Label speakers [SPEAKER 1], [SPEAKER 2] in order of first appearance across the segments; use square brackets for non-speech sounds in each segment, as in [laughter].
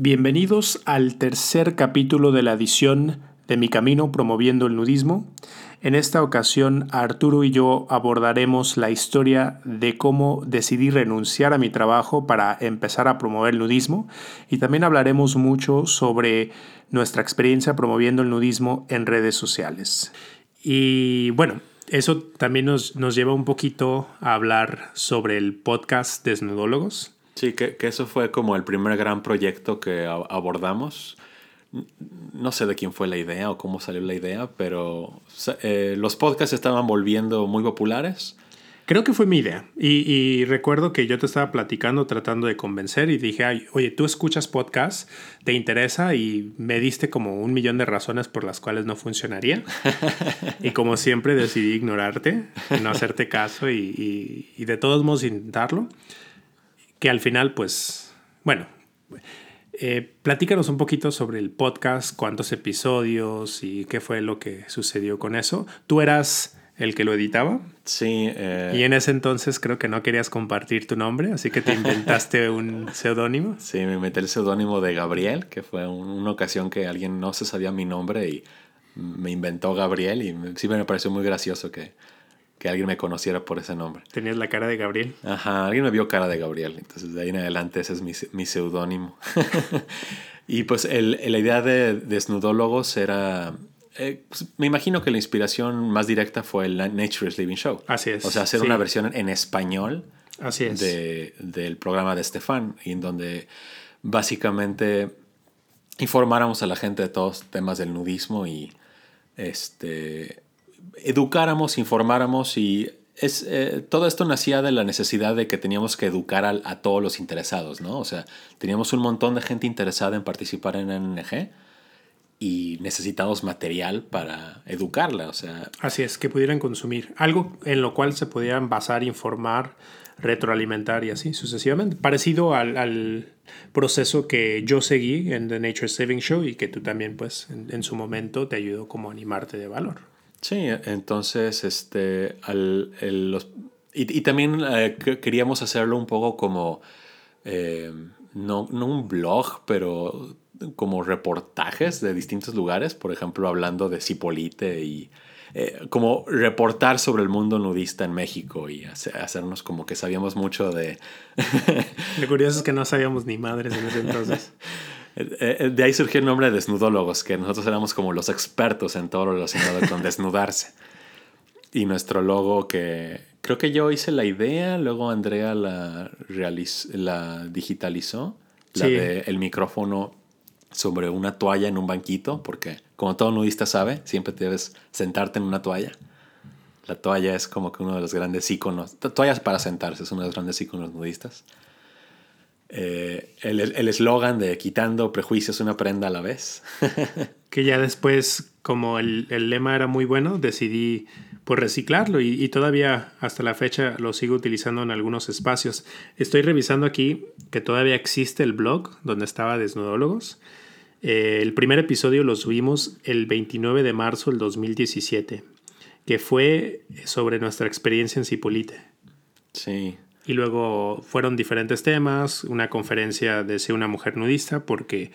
[SPEAKER 1] Bienvenidos al tercer capítulo de la edición de Mi Camino promoviendo el nudismo. En esta ocasión, Arturo y yo abordaremos la historia de cómo decidí renunciar a mi trabajo para empezar a promover el nudismo y también hablaremos mucho sobre nuestra experiencia promoviendo el nudismo en redes sociales. Y bueno, eso también nos, nos lleva un poquito a hablar sobre el podcast Desnudólogos
[SPEAKER 2] Sí, que, eso fue como el primer gran proyecto que abordamos. No sé de quién fue la idea o cómo salió la idea, pero eh, los podcasts estaban volviendo muy populares.
[SPEAKER 1] Creo que fue mi idea. Y, recuerdo que yo te estaba platicando, tratando de convencer y dije, Ay, oye, tú escuchas podcast, te interesa y me diste como un millón de razones por las cuales no funcionaría. [laughs] y como siempre decidí ignorarte, no hacerte caso y, y de todos modos intentarlo que al final, pues, bueno, eh, platícanos un poquito sobre el podcast, cuántos episodios y qué fue lo que sucedió con eso. ¿Tú eras el que lo editaba?
[SPEAKER 2] Sí. Eh,
[SPEAKER 1] y en ese entonces creo que no querías compartir tu nombre, así que te [laughs] inventaste un seudónimo.
[SPEAKER 2] Sí, me inventé el seudónimo de Gabriel, que fue una ocasión que alguien no se sabía mi nombre y me inventó Gabriel y sí me pareció muy gracioso que que alguien me conociera por ese nombre.
[SPEAKER 1] ¿Tenías la cara de Gabriel?
[SPEAKER 2] Ajá, alguien me vio cara de Gabriel, entonces de ahí en adelante ese es mi, mi seudónimo. [laughs] y pues el, la idea de Desnudólogos era... Eh, pues, me imagino que la inspiración más directa fue el Nature is Living Show.
[SPEAKER 1] Así es.
[SPEAKER 2] O sea, hacer una versión en español
[SPEAKER 1] Así es.
[SPEAKER 2] De, del programa de Estefan, en donde básicamente informáramos a la gente de todos temas del nudismo y este educáramos, informáramos y es, eh, todo esto nacía de la necesidad de que teníamos que educar a, todos los interesados, ¿no? O sea, teníamos un montón de gente interesada en participar en NNG y necesitábamos material para educarla, o sea...
[SPEAKER 1] Así es, que pudieran consumir. Algo en lo cual se pudieran basar, informar, retroalimentar y así sucesivamente. Parecido al, al proceso que yo seguí en The Nature Saving Show y que tú también, pues, en, en su momento te ayudó como a animarte de valor.
[SPEAKER 2] Sí, entonces, este, al, los, y, también eh, queríamos hacerlo un poco como, eh, no, no un blog, pero como reportajes de distintos lugares, por ejemplo, hablando de Cipolite y eh, como reportar sobre el mundo nudista en México y hacernos como que sabíamos mucho de...
[SPEAKER 1] Lo curioso es que no sabíamos ni madres en ese entonces. [laughs]
[SPEAKER 2] Eh, eh, de ahí surgió el nombre de desnudólogos, que nosotros éramos como los expertos en todo lo relacionado con [laughs] desnudarse. Y nuestro logo que creo que yo hice la idea, luego Andrea la, la digitalizó, la de el micrófono sobre una toalla en un banquito, porque como todo nudista sabe, siempre debes sentarte en una toalla. La toalla es como que uno de los grandes iconos, toallas para sentarse, es uno de los grandes iconos nudistas. Eh, el eslogan de quitando prejuicios una prenda a la vez. [laughs]
[SPEAKER 1] que ya después, como el, el, lema era muy bueno, decidí pues reciclarlo y, y, todavía hasta la fecha lo sigo utilizando en algunos espacios. Estoy revisando aquí que todavía existe el blog donde estaba Desnudólogos. Eh, el primer episodio lo subimos el 29 de marzo del 2017, que fue sobre nuestra experiencia en Cipolite.
[SPEAKER 2] Sí,
[SPEAKER 1] y luego fueron diferentes temas, una conferencia de ser una mujer nudista, porque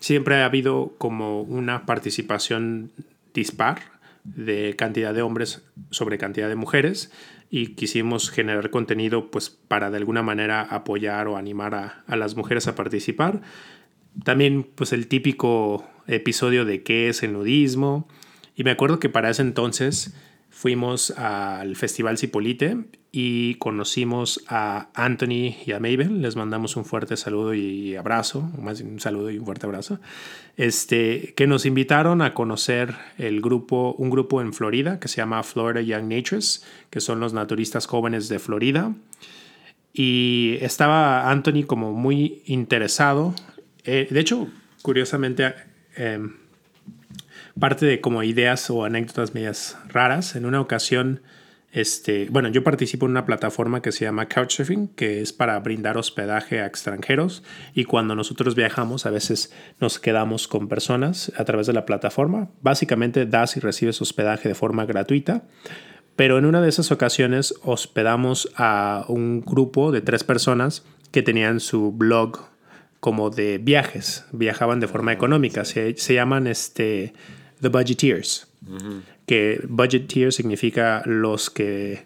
[SPEAKER 1] siempre ha habido como una participación dispar de cantidad de hombres sobre cantidad de mujeres y quisimos generar contenido pues para de alguna manera apoyar o animar a, a las mujeres a participar. También pues el típico episodio de qué es el nudismo y me acuerdo que para ese entonces fuimos al Festival Cipolite y conocimos a Anthony y a Mabel. Les mandamos un fuerte saludo y abrazo, más un saludo y un fuerte abrazo. Este, que nos invitaron a conocer el grupo, un grupo en Florida que se llama Florida Young Natures, que son los naturistas jóvenes de Florida. Y estaba Anthony como muy interesado. Eh, de hecho, curiosamente, em, parte de como ideas o anécdotas medias raras. En una ocasión este, bueno, yo participo en una plataforma que se llama Couchsurfing, que es para brindar hospedaje a extranjeros y cuando nosotros viajamos a veces nos quedamos con personas a través de la plataforma. Básicamente das y recibes hospedaje de forma gratuita, pero en una de esas ocasiones hospedamos a un grupo de tres personas que tenían su blog como de viajes, viajaban de forma económica, se, se llaman este, The Budgeteers, que Budgeteers significa los que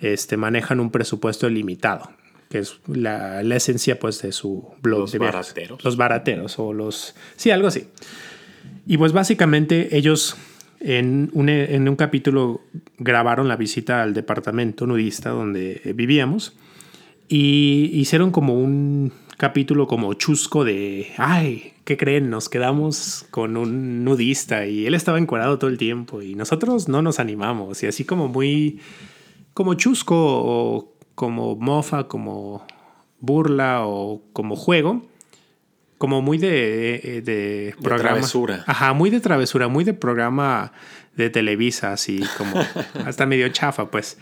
[SPEAKER 1] este, manejan un presupuesto limitado, que es la, la esencia pues de su blog
[SPEAKER 2] Los
[SPEAKER 1] de viajes.
[SPEAKER 2] barateros.
[SPEAKER 1] Los barateros o los... Sí, algo así. Y pues básicamente ellos en un, en un capítulo grabaron la visita al departamento nudista donde vivíamos y hicieron como un capítulo como chusco de, ay, ¿qué creen? Nos quedamos con un nudista y él estaba encuadrado todo el tiempo y nosotros no nos animamos y así como muy, como chusco o como mofa, como burla o como juego. Como muy de, de, programa.
[SPEAKER 2] travesura.
[SPEAKER 1] Ajá, muy de travesura, muy de programa de Televisa, así como [laughs] hasta medio chafa, pues.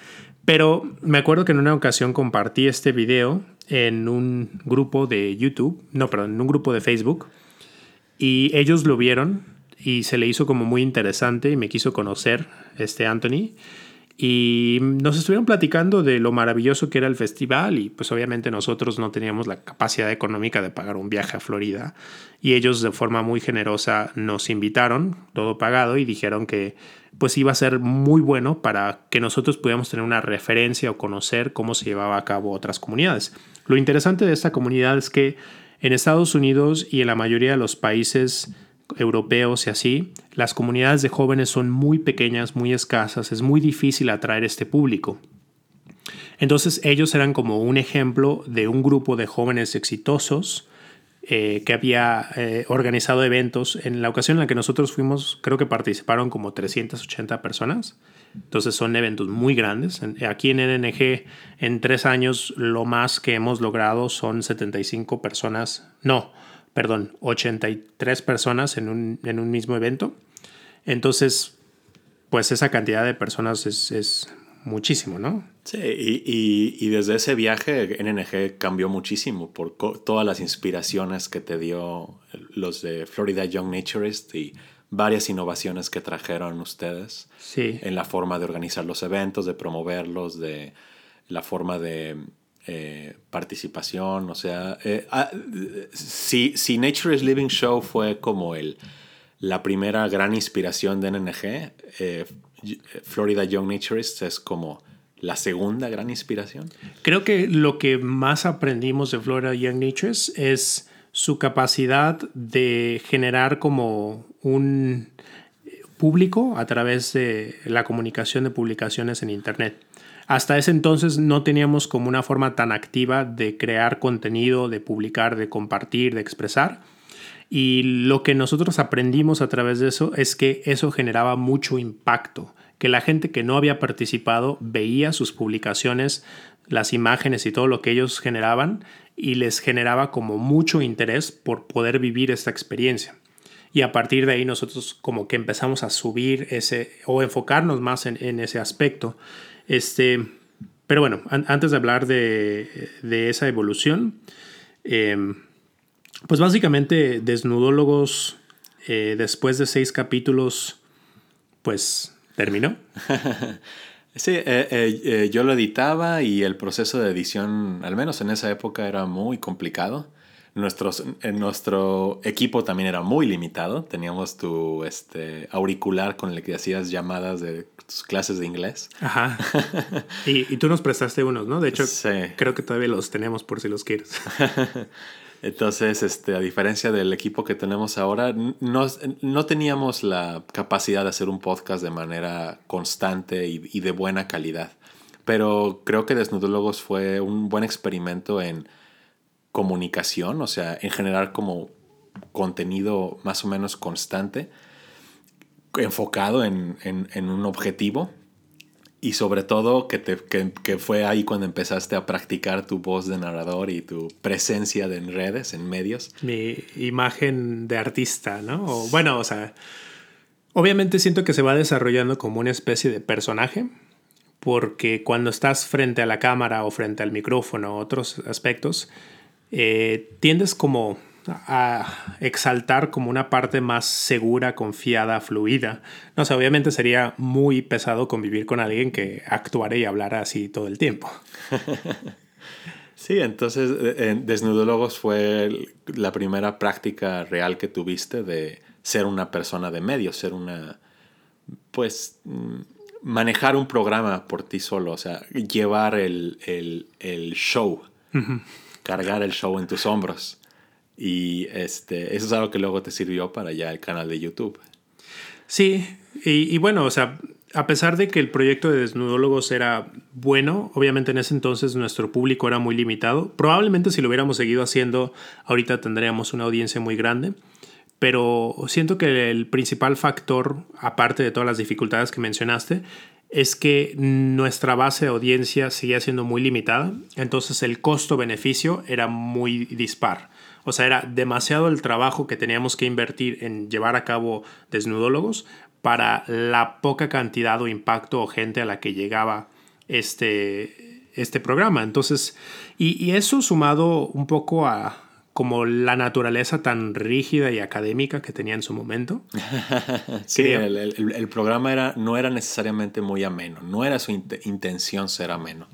[SPEAKER 1] Pero me acuerdo que en una ocasión compartí este video en un grupo de YouTube, no, perdón, en un grupo de Facebook, y ellos lo vieron y se le hizo como muy interesante y me quiso conocer este Anthony. Y nos estuvieron platicando de lo maravilloso que era el festival y pues obviamente nosotros no teníamos la capacidad económica de pagar un viaje a Florida y ellos de forma muy generosa nos invitaron, todo pagado y dijeron que pues iba a ser muy bueno para que nosotros pudiéramos tener una referencia o conocer cómo se llevaba a cabo otras comunidades. Lo interesante de esta comunidad es que en Estados Unidos y en la mayoría de los países europeos y así, las comunidades de jóvenes son muy pequeñas, muy escasas, es muy difícil atraer este público. Entonces ellos eran como un ejemplo de un grupo de jóvenes exitosos eh, que había eh, organizado eventos. En la ocasión en la que nosotros fuimos, creo que participaron como 380 personas. Entonces son eventos muy grandes. Aquí en NNG, en tres años, lo más que hemos logrado son 75 personas. No, perdón, 83 personas en un, en un mismo evento. Entonces, pues esa cantidad de personas es, es muchísimo, ¿no?
[SPEAKER 2] Sí, y, y, y, desde ese viaje NNG cambió muchísimo por todas las inspiraciones que te dio los de Florida Young Naturist y varias innovaciones que trajeron ustedes
[SPEAKER 1] sí.
[SPEAKER 2] en la forma de organizar los eventos, de promoverlos, de la forma de eh, participación, o sea, eh, ah, si, si Nature is Living Show fue como el, la primera gran inspiración de NNG, eh, Florida Young Naturists es como la segunda gran inspiración.
[SPEAKER 1] Creo que lo que más aprendimos de Florida Young Naturists es su capacidad de generar como un público a través de la comunicación de publicaciones en Internet. Hasta ese entonces no teníamos como una forma tan activa de crear contenido, de publicar, de compartir, de expresar. Y lo que nosotros aprendimos a través de eso es que eso generaba mucho impacto, que la gente que no había participado veía sus publicaciones, las imágenes y todo lo que ellos generaban y les generaba como mucho interés por poder vivir esta experiencia. Y a partir de ahí nosotros como que empezamos a subir ese o enfocarnos más en, en ese aspecto. Este, pero bueno, an antes de hablar de, de esa evolución, eh, pues básicamente Desnudólogos, eh, después de seis capítulos, pues terminó. [laughs]
[SPEAKER 2] sí, eh, eh, yo lo editaba y el proceso de edición, al menos en esa época, era muy complicado. Nuestros, nuestro equipo también era muy limitado. Teníamos tu este, auricular con el que hacías llamadas de tus clases de inglés.
[SPEAKER 1] Ajá. [laughs] y, y, tú nos prestaste unos, ¿no? De hecho, sí. creo que todavía los tenemos por si los quieres. [laughs]
[SPEAKER 2] Entonces, este, a diferencia del equipo que tenemos ahora, no, no teníamos la capacidad de hacer un podcast de manera constante y, y de buena calidad. Pero creo que Desnudólogos fue un buen experimento en comunicación, o sea, en generar como contenido más o menos constante, enfocado en, en, en un objetivo y sobre todo que, te, que, que, fue ahí cuando empezaste a practicar tu voz de narrador y tu presencia de en redes, en medios.
[SPEAKER 1] Mi imagen de artista, ¿no? Bueno, o sea, obviamente siento que se va desarrollando como una especie de personaje, porque cuando estás frente a la cámara o frente al micrófono otros aspectos, eh, tiendes como a exaltar como una parte más segura, confiada, fluida. No sé, obviamente sería muy pesado convivir con alguien que actuara y hablara así todo el tiempo. [laughs]
[SPEAKER 2] Sí, entonces eh, en Desnudólogos fue la primera práctica real que tuviste de ser una persona de medios, ser una, pues, mm, manejar un programa por ti solo, o sea, llevar el, show, cargar el show en tus hombros. Y este, eso es algo que luego te sirvió para ya el canal de YouTube.
[SPEAKER 1] Sí, y, y bueno, o sea, a pesar de que el proyecto de Desnudólogos era bueno, obviamente en ese entonces nuestro público era muy limitado. Probablemente si lo hubiéramos seguido haciendo, ahorita tendríamos una audiencia muy grande. Pero siento que el principal factor, aparte de todas las dificultades que mencionaste, es que nuestra base de audiencia seguía siendo muy limitada. Entonces el costo-beneficio era muy dispar. O sea, era demasiado el trabajo que teníamos que invertir en llevar a cabo desnudólogos para la poca cantidad o impacto o gente a la que llegaba este, este programa. Entonces, y, eso sumado un poco a como la naturaleza tan rígida y académica que tenía en su momento. [laughs]
[SPEAKER 2] sí, el, programa era, no era necesariamente muy ameno, no era su intención ser ameno.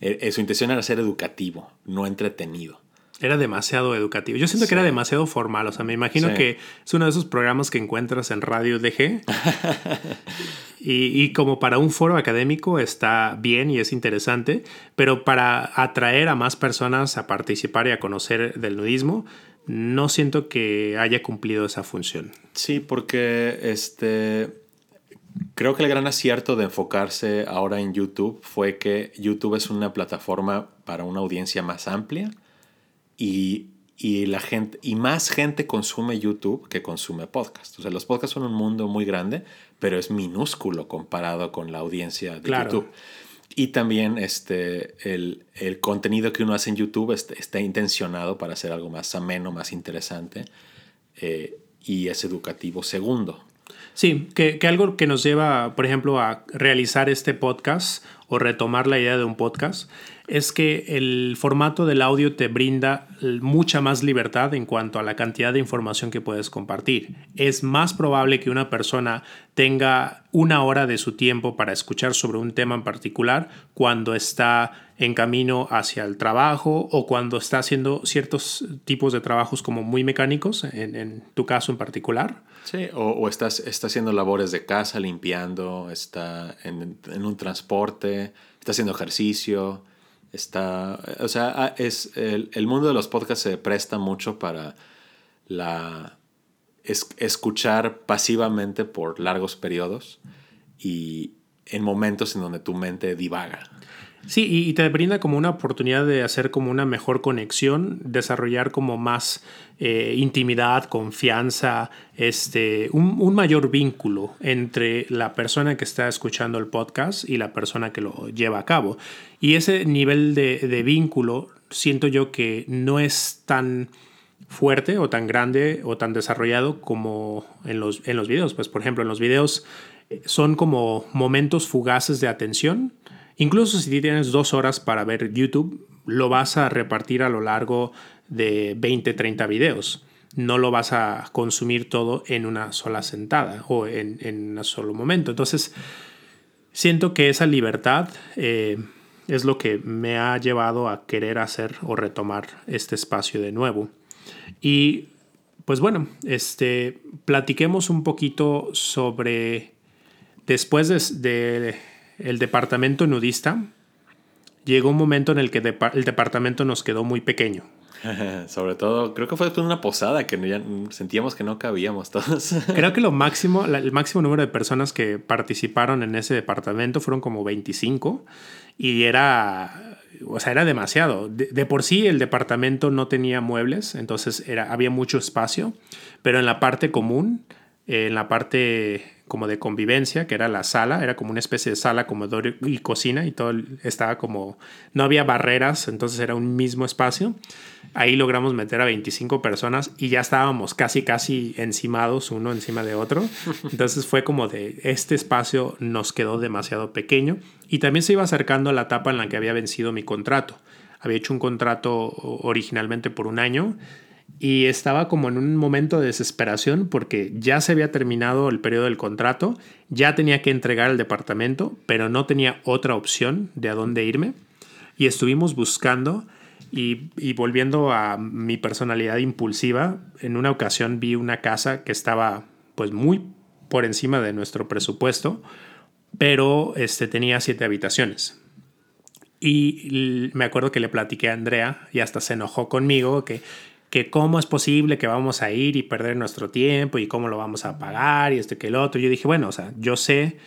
[SPEAKER 2] Eh, eh, su intención era ser educativo, no entretenido.
[SPEAKER 1] Era demasiado educativo. Yo siento que era demasiado formal. O sea, me imagino que es uno de esos programas que encuentras en Radio DG. [laughs] y, y, como para un foro académico está bien y es interesante, pero para atraer a más personas a participar y a conocer del nudismo, no siento que haya cumplido esa función.
[SPEAKER 2] Sí, porque este creo que el gran acierto de enfocarse ahora en YouTube fue que YouTube es una plataforma para una audiencia más amplia y, la gente, y más gente consume YouTube que consume podcast. O sea, los podcasts son un mundo muy grande, pero es minúsculo comparado con la audiencia de YouTube. Y también este, el, contenido que uno hace en YouTube está, intencionado para hacer algo más ameno, más interesante eh, y es educativo segundo.
[SPEAKER 1] Sí, que, que, algo que nos lleva, por ejemplo, a realizar este podcast o retomar la idea de un podcast es que el formato del audio te brinda mucha más libertad en cuanto a la cantidad de información que puedes compartir. Es más probable que una persona tenga una hora de su tiempo para escuchar sobre un tema en particular cuando está en camino hacia el trabajo o cuando está haciendo ciertos tipos de trabajos como muy mecánicos, en, tu caso en particular.
[SPEAKER 2] Sí, o, estás, está haciendo labores de casa, limpiando, está en, en un transporte, está haciendo ejercicio Está, o sea, ah, es, el, mundo de los podcasts se presta mucho para la escuchar pasivamente por largos periodos y en momentos en donde tu mente divaga.
[SPEAKER 1] Sí, y te brinda como una oportunidad de hacer como una mejor conexión, desarrollar como más eh, intimidad, confianza, este, un, mayor vínculo entre la persona que está escuchando el podcast y la persona que lo lleva a cabo. Y ese nivel de, vínculo siento yo que no es tan fuerte o tan grande o tan desarrollado como en los, en los videos. Pues por ejemplo, en los videos eh, son como momentos fugaces de atención Incluso si tienes dos horas para ver YouTube, lo vas a repartir a lo largo de 20, 30 videos. No lo vas a consumir todo en una sola sentada o en, un solo momento. Entonces, siento que esa libertad eh, es lo que me ha llevado a querer hacer o retomar este espacio de nuevo. Y pues bueno, este, platiquemos un poquito sobre, después de el departamento nudista, llegó un momento en el que el departamento nos quedó muy pequeño. [laughs]
[SPEAKER 2] Sobre todo, creo que fue una posada que ya sentíamos que no cabíamos todos. [laughs]
[SPEAKER 1] creo que lo máximo, el máximo número de personas que participaron en ese departamento fueron como 25 y era, o sea, era demasiado. De, por sí el departamento no tenía muebles, entonces era, había mucho espacio, pero en la parte común, en la parte como de convivencia, que era la sala, era como una especie de sala, comedor y cocina, y todo estaba como, no había barreras, entonces era un mismo espacio. Ahí logramos meter a 25 personas y ya estábamos casi, casi encimados uno encima de otro. [laughs] Entonces fue como de, este espacio nos quedó demasiado pequeño y también se iba acercando a la etapa en la que había vencido mi contrato. Había hecho un contrato originalmente por un año y estaba como en un momento de desesperación porque ya se había terminado el periodo del contrato, ya tenía que entregar el departamento, pero no tenía otra opción de a dónde irme y estuvimos buscando Y, y, volviendo a mi personalidad impulsiva, en una ocasión vi una casa que estaba pues muy por encima de nuestro presupuesto, pero este, tenía siete habitaciones. Y me acuerdo que le platiqué a Andrea y hasta se enojó conmigo que, que cómo es posible que vamos a ir y perder nuestro tiempo y cómo lo vamos a pagar y este que el otro. Yo dije, bueno, o sea, yo sé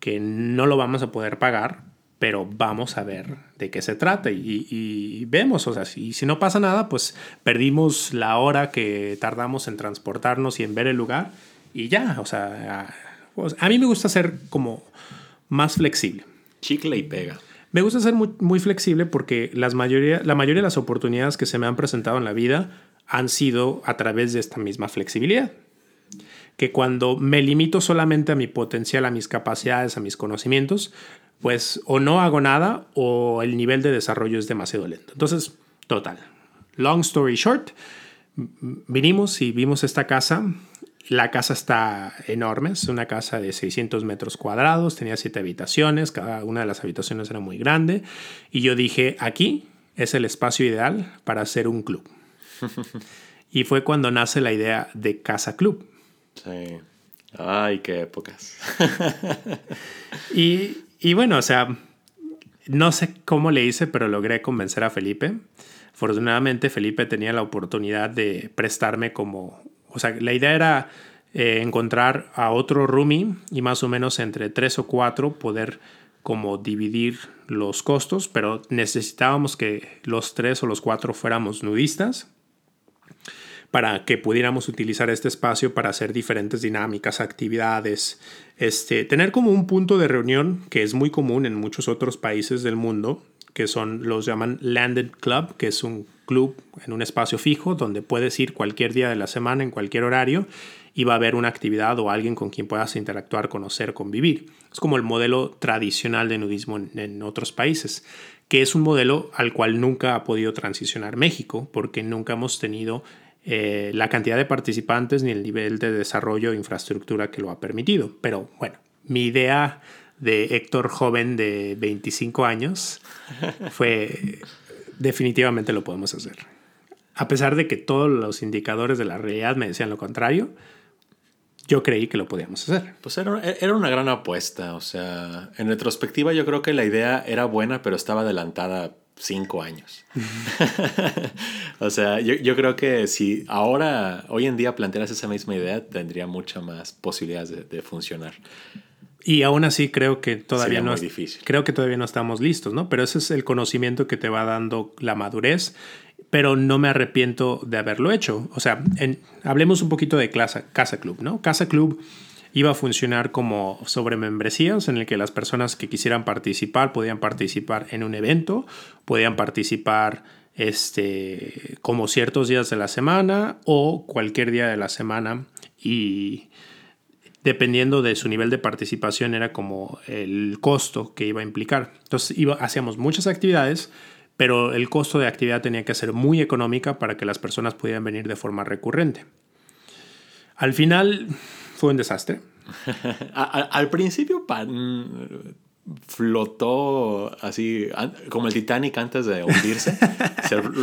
[SPEAKER 1] que no lo vamos a poder pagar, pero vamos a ver de qué se trata y, vemos, o sea, si, si no pasa nada, pues perdimos la hora que tardamos en transportarnos y en ver el lugar y ya, o sea, a, a mí me gusta ser como más flexible.
[SPEAKER 2] Chicle y pega.
[SPEAKER 1] Me gusta ser muy, muy flexible porque las mayoría, la mayoría de las oportunidades que se me han presentado en la vida han sido a través de esta misma flexibilidad. Que cuando me limito solamente a mi potencial, a mis capacidades, a mis conocimientos, pues o no hago nada o el nivel de desarrollo es demasiado lento. Entonces, total. Long story short, vinimos y vimos esta casa la casa está enorme, es una casa de 600 metros cuadrados, tenía siete habitaciones, cada una de las habitaciones era muy grande. Y yo dije, aquí es el espacio ideal para hacer un club. [laughs] y fue cuando nace la idea de Casa Club.
[SPEAKER 2] Sí. Ay, qué épocas. [laughs]
[SPEAKER 1] y, y bueno, o sea, no sé cómo le hice, pero logré convencer a Felipe. Afortunadamente, Felipe tenía la oportunidad de prestarme como o sea, la idea era eh, encontrar a otro roomie y más o menos entre tres o cuatro poder como dividir los costos, pero necesitábamos que los tres o los cuatro fuéramos nudistas para que pudiéramos utilizar este espacio para hacer diferentes dinámicas, actividades, este, tener como un punto de reunión que es muy común en muchos otros países del mundo, que son los llaman Landed Club, que es un club en un espacio fijo donde puedes ir cualquier día de la semana, en cualquier horario, y va a haber una actividad o alguien con quien puedas interactuar, conocer, convivir. Es como el modelo tradicional de nudismo en, otros países, que es un modelo al cual nunca ha podido transicionar México, porque nunca hemos tenido eh, la cantidad de participantes ni el nivel de desarrollo e infraestructura que lo ha permitido. Pero bueno, mi idea de Héctor joven de 25 años [laughs] fue definitivamente lo podemos hacer. A pesar de que todos los indicadores de la realidad me decían lo contrario, yo creí que lo podíamos hacer.
[SPEAKER 2] Pues era, era, una gran apuesta. O sea, en retrospectiva yo creo que la idea era buena, pero estaba adelantada cinco años. [laughs] o sea, yo, yo, creo que si ahora, hoy en día plantearas esa misma idea, tendría mucha más posibilidades de, de funcionar.
[SPEAKER 1] Y aún así creo que todavía no creo que todavía no estamos listos, ¿no? Pero ese es el conocimiento que te va dando la madurez, pero no me arrepiento de haberlo hecho. O sea, hablemos un poquito de Casa Club, ¿no? Casa Club iba a funcionar como sobre membresías en el que las personas que quisieran participar podían participar en un evento, podían participar este como ciertos días de la semana o cualquier día de la semana y dependiendo de su nivel de participación, era como el costo que iba a implicar. Entonces hacíamos muchas actividades, pero el costo de actividad tenía que ser muy económica para que las personas pudieran venir de forma recurrente. Al final fue un desastre. [laughs]
[SPEAKER 2] al, principio flotó así, como el Titanic antes de hundirse. [laughs]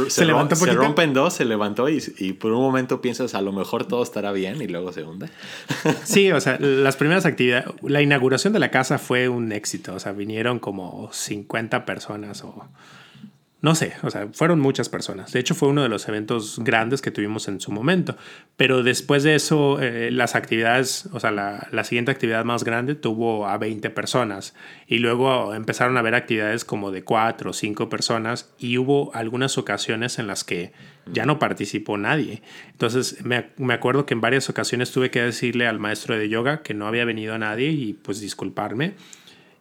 [SPEAKER 2] Se, levantó se rompe en dos, se levantó y, y, por un momento piensas a lo mejor todo estará bien y luego se hunde. [laughs]
[SPEAKER 1] Sí, o sea, las primeras actividades, la inauguración de la casa fue un éxito, o sea, vinieron como 50 personas o no sé, o sea, fueron muchas personas. De hecho, fue uno de los eventos grandes que tuvimos en su momento. Pero después de eso, eh, las actividades, o sea, la, la, siguiente actividad más grande tuvo a 20 personas. Y luego empezaron a haber actividades como de 4 o 5 personas. Y hubo algunas ocasiones en las que ya no participó nadie. Entonces, me, me acuerdo que en varias ocasiones tuve que decirle al maestro de yoga que no había venido nadie y pues disculparme.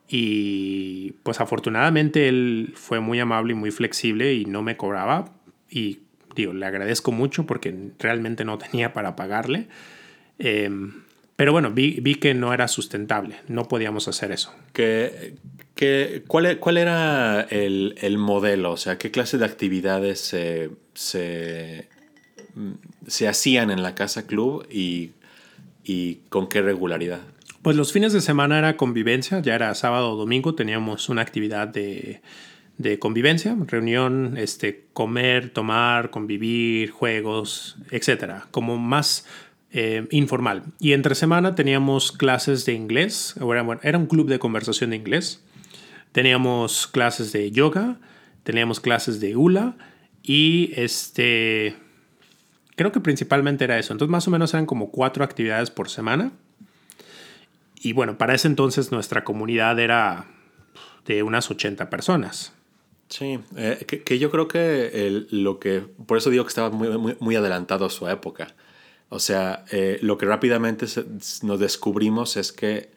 [SPEAKER 1] Y pues afortunadamente él fue muy amable y muy flexible y no me cobraba. Y digo, le agradezco mucho porque realmente no tenía para pagarle. Em, pero bueno, vi, vi, que no era sustentable, no podíamos hacer eso.
[SPEAKER 2] ¿Qué, qué, cuál, e, ¿Cuál era el, el, modelo? O sea, ¿qué clase de actividades se, se, se hacían en la casa club y, y con qué regularidad?
[SPEAKER 1] Pues los fines de semana era convivencia, ya era sábado o domingo, teníamos una actividad de, de convivencia, reunión, este, comer, tomar, convivir, juegos, etcétera, como más eh, informal. Y entre semana teníamos clases de inglés, era, era un club de conversación de inglés, teníamos clases de yoga, teníamos clases de hula y este, creo que principalmente era eso. Entonces más o menos eran como cuatro actividades por semana. Y bueno, para ese entonces nuestra comunidad era de unas 80 personas.
[SPEAKER 2] Sí, eh, que, yo creo que lo que, por eso digo que estaba muy, muy, adelantado a su época. O sea, eh, lo que rápidamente nos descubrimos es que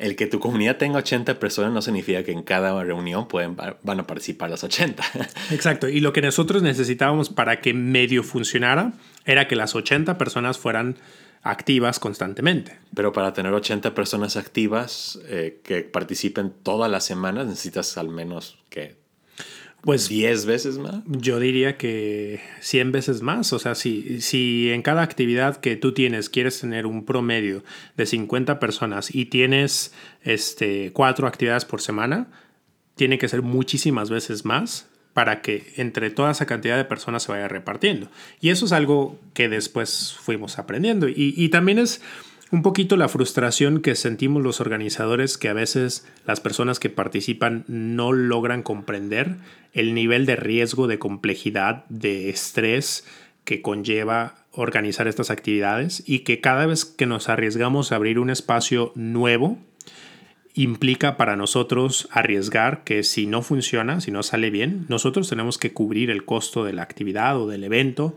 [SPEAKER 2] el que tu comunidad tenga 80 personas no significa que en cada reunión pueden, van a participar las 80.
[SPEAKER 1] Exacto, y lo que nosotros necesitábamos para que medio funcionara era que las 80 personas fueran activas constantemente.
[SPEAKER 2] Pero para tener 80 personas activas eh, que participen todas las semanas necesitas al menos que pues 10 veces más.
[SPEAKER 1] Yo diría que 100 veces más. O sea, si, si en cada actividad que tú tienes quieres tener un promedio de 50 personas y tienes este, cuatro actividades por semana, tiene que ser muchísimas veces más para que entre toda esa cantidad de personas se vaya repartiendo. Y eso es algo que después fuimos aprendiendo. Y, también es un poquito la frustración que sentimos los organizadores que a veces las personas que participan no logran comprender el nivel de riesgo, de complejidad, de estrés que conlleva organizar estas actividades y que cada vez que nos arriesgamos a abrir un espacio nuevo, implica para nosotros arriesgar que si no funciona, si no sale bien, nosotros tenemos que cubrir el costo de la actividad o del evento.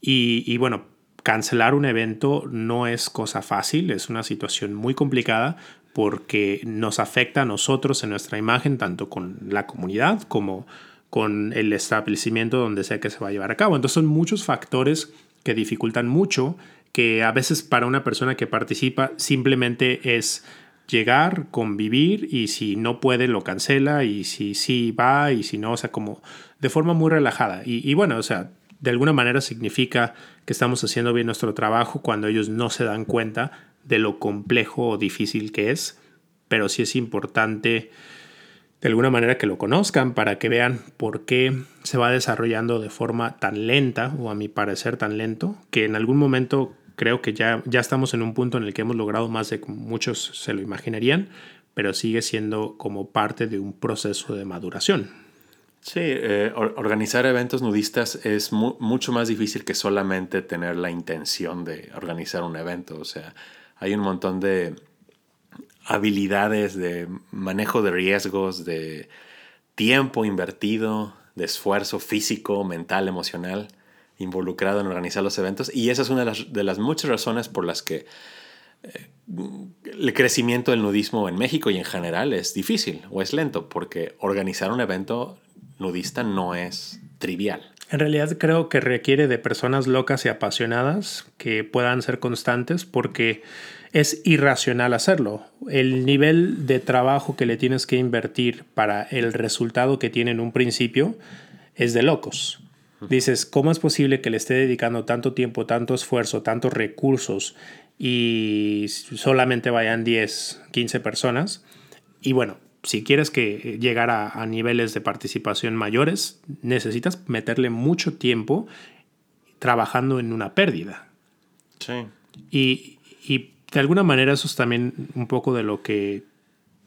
[SPEAKER 1] Y, y bueno, cancelar un evento no es cosa fácil, es una situación muy complicada porque nos afecta a nosotros en nuestra imagen, tanto con la comunidad como con el establecimiento donde sea que se va a llevar a cabo. Entonces son muchos factores que dificultan mucho, que a veces para una persona que participa simplemente es llegar, convivir y si no puede lo cancela y si sí va y si no, o sea, como de forma muy relajada. Y, bueno, o sea, de alguna manera significa que estamos haciendo bien nuestro trabajo cuando ellos no se dan cuenta de lo complejo o difícil que es, pero sí es importante de alguna manera que lo conozcan para que vean por qué se va desarrollando de forma tan lenta o a mi parecer tan lento, que en algún momento creo que ya, ya estamos en un punto en el que hemos logrado más de como muchos se lo imaginarían, pero sigue siendo como parte de un proceso de maduración.
[SPEAKER 2] Sí, eh, organizar eventos nudistas es mucho más difícil que solamente tener la intención de organizar un evento. O sea, hay un montón de habilidades de manejo de riesgos, de tiempo invertido, de esfuerzo físico, mental, emocional involucrado en organizar los eventos. Y esa es una de las, muchas razones por las que eh, el crecimiento del nudismo en México y en general es difícil o es lento, porque organizar un evento nudista no es trivial.
[SPEAKER 1] En realidad creo que requiere de personas locas y apasionadas que puedan ser constantes porque es irracional hacerlo. El nivel de trabajo que le tienes que invertir para el resultado que tiene en un principio es de locos. Dices, ¿cómo es posible que le esté dedicando tanto tiempo, tanto esfuerzo, tantos recursos y solamente vayan 10, 15 personas? Y bueno, si quieres que llegar a, niveles de participación mayores, necesitas meterle mucho tiempo trabajando en una pérdida.
[SPEAKER 2] Sí.
[SPEAKER 1] Y, de alguna manera eso es también un poco de lo que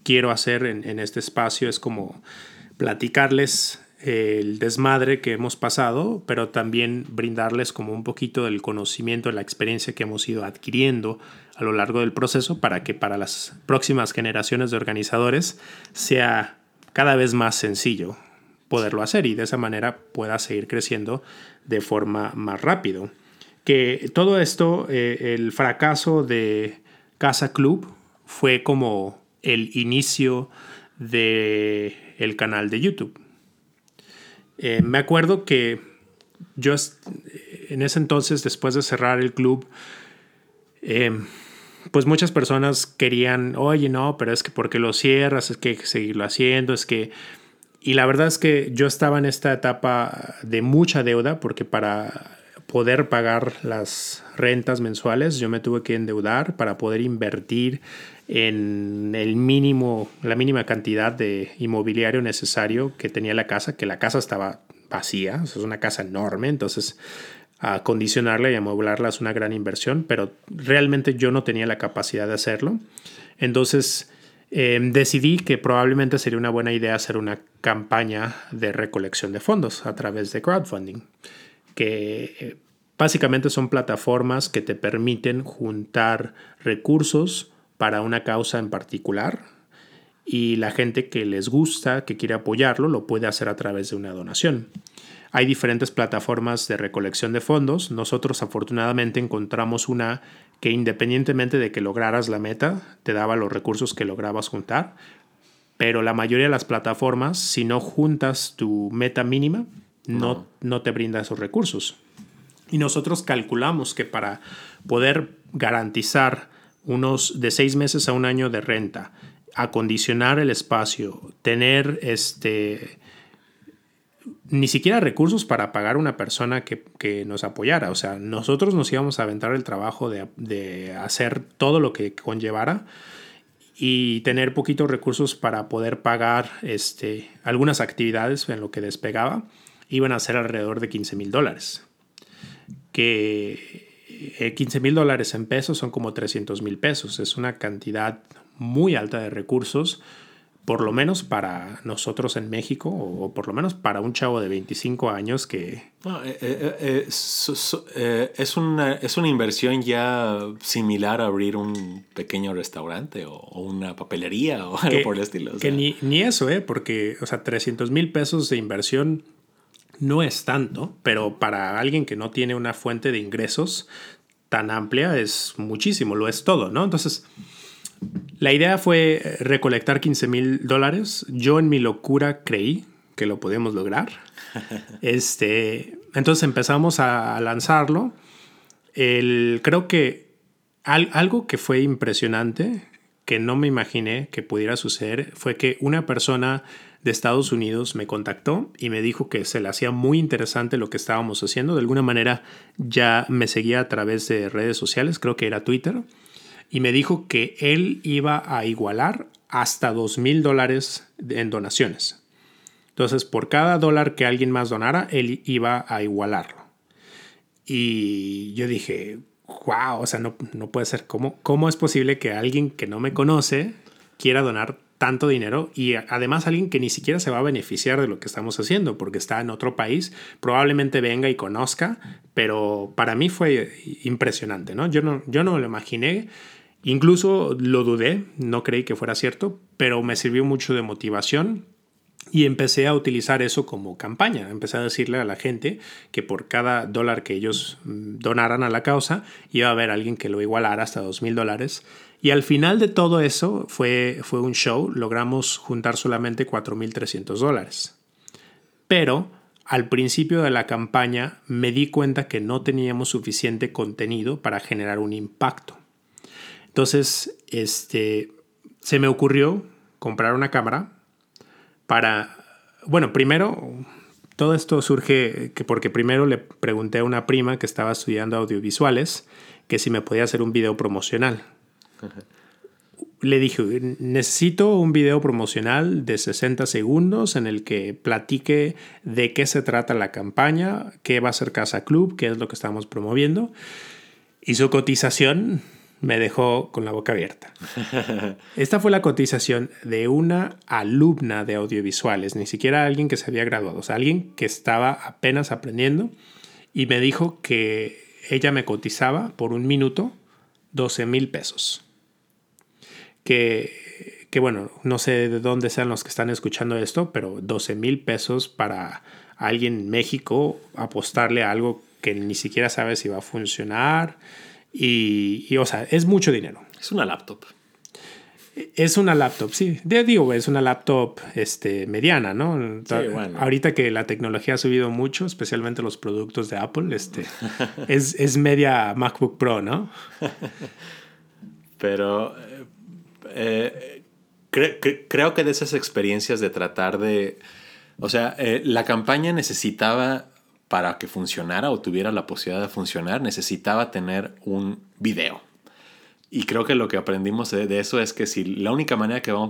[SPEAKER 1] quiero hacer en, en este espacio, es como platicarles el desmadre que hemos pasado, pero también brindarles como un poquito del conocimiento, de la experiencia que hemos ido adquiriendo a lo largo del proceso para que para las próximas generaciones de organizadores sea cada vez más sencillo poderlo hacer y de esa manera pueda seguir creciendo de forma más rápido. Que todo esto, eh, el fracaso de Casa Club fue como el inicio del el canal de YouTube eh, me acuerdo que yo en ese entonces, después de cerrar el club, eh, pues muchas personas querían, oye, no, pero es que porque lo cierras, es que hay que seguirlo haciendo, es que... Y la verdad es que yo estaba en esta etapa de mucha deuda porque para poder pagar las rentas mensuales, yo me tuve que endeudar para poder invertir en el mínimo, la mínima cantidad de inmobiliario necesario que tenía la casa, que la casa estaba vacía, es una casa enorme, entonces acondicionarla y amueblarla es una gran inversión, pero realmente yo no tenía la capacidad de hacerlo. Entonces em, decidí que probablemente sería una buena idea hacer una campaña de recolección de fondos a través de crowdfunding, que eh, básicamente son plataformas que te permiten juntar recursos para una causa en particular y la gente que les gusta, que quiere apoyarlo, lo puede hacer a través de una donación. Hay diferentes plataformas de recolección de fondos. Nosotros afortunadamente encontramos una que independientemente de que lograras la meta, te daba los recursos que lograbas juntar. Pero la mayoría de las plataformas, si no juntas tu meta mínima, no, no te brinda esos recursos. Y nosotros calculamos que para poder garantizar unos de seis meses a un año de renta, acondicionar el espacio, tener este ni siquiera recursos para pagar una persona que, nos apoyara. O sea, nosotros nos íbamos a aventar el trabajo de, de, hacer todo lo que conllevara y tener poquitos recursos para poder pagar este, algunas actividades en lo que despegaba. Iban a ser alrededor de 15 mil dólares. Que 15 eh, mil dólares en pesos son como 300 mil pesos. Es una cantidad muy alta de recursos, por lo menos para nosotros en México, o por lo menos para un chavo de 25 años que...
[SPEAKER 2] Eh, eh, es, una, es una inversión ya similar a abrir un pequeño restaurante o, una papelería o [laughs] algo por el estilo.
[SPEAKER 1] Que ni, ni, eso, ¿eh? Porque, o sea, 300 mil pesos de inversión no es tanto, pero para alguien que no tiene una fuente de ingresos tan amplia es muchísimo, lo es todo, ¿no? Entonces, la idea fue recolectar 15 mil dólares. Yo en mi locura creí que lo podíamos lograr. [laughs] Este, entonces empezamos a lanzarlo. El, creo que algo que fue impresionante, que no me imaginé que pudiera suceder, fue que una persona de Estados Unidos me contactó y me dijo que se le hacía muy interesante lo que estábamos haciendo. De alguna manera ya me seguía a través de redes sociales, creo que era Twitter, y me dijo que él iba a igualar hasta dos mil dólares en donaciones. Entonces, por cada dólar que alguien más donara, él iba a igualarlo. Y yo dije, wow, o sea, no, no puede ser. ¿Cómo, ¿Cómo es posible que alguien que no me conoce quiera donar tanto dinero y además alguien que ni siquiera se va a beneficiar de lo que estamos haciendo porque está en otro país, probablemente venga y conozca, pero para mí fue impresionante, ¿no? Yo no, yo no lo imaginé, incluso lo dudé, no creí que fuera cierto, pero me sirvió mucho de motivación y empecé a utilizar eso como campaña. Empecé a decirle a la gente que por cada dólar que ellos mm, donaran a la causa, iba a haber alguien que lo igualara hasta dos mil dólares. Y al final de todo eso fue, fue un show. Logramos juntar solamente 4.300 dólares. Pero al principio de la campaña me di cuenta que no teníamos suficiente contenido para generar un impacto. Entonces, este, se me ocurrió comprar una cámara para, bueno, primero, todo esto surge que porque primero le pregunté a una prima que estaba estudiando audiovisuales que si me podía hacer un video promocional. Le dije, necesito un video promocional de 60 segundos en el que platique de qué se trata la campaña, qué va a ser Casa Club, qué es lo que estamos promoviendo. Y su cotización me dejó con la boca abierta. Esta fue la cotización de una alumna de audiovisuales, ni siquiera alguien que se había graduado, o sea, alguien que estaba apenas aprendiendo y me dijo que ella me cotizaba por un minuto 12 mil pesos. Que, que, bueno, no sé de dónde sean los que están escuchando esto, pero 12 mil pesos para alguien en México apostarle a algo que ni siquiera sabe si va a funcionar y, o sea, es mucho dinero.
[SPEAKER 2] Es una laptop.
[SPEAKER 1] Es una laptop, sí. De, digo, es una laptop este, mediana, ¿no? Ahorita que la tecnología ha subido mucho, especialmente los productos de Apple, este, [laughs] es, es, media MacBook Pro, ¿no? [laughs]
[SPEAKER 2] Pero eh, eh, creo que de esas experiencias de tratar de... O sea, eh, la campaña necesitaba para que funcionara o tuviera la posibilidad de funcionar, necesitaba tener un video. Y creo que lo que aprendimos de, eso es que si la única manera que vamos,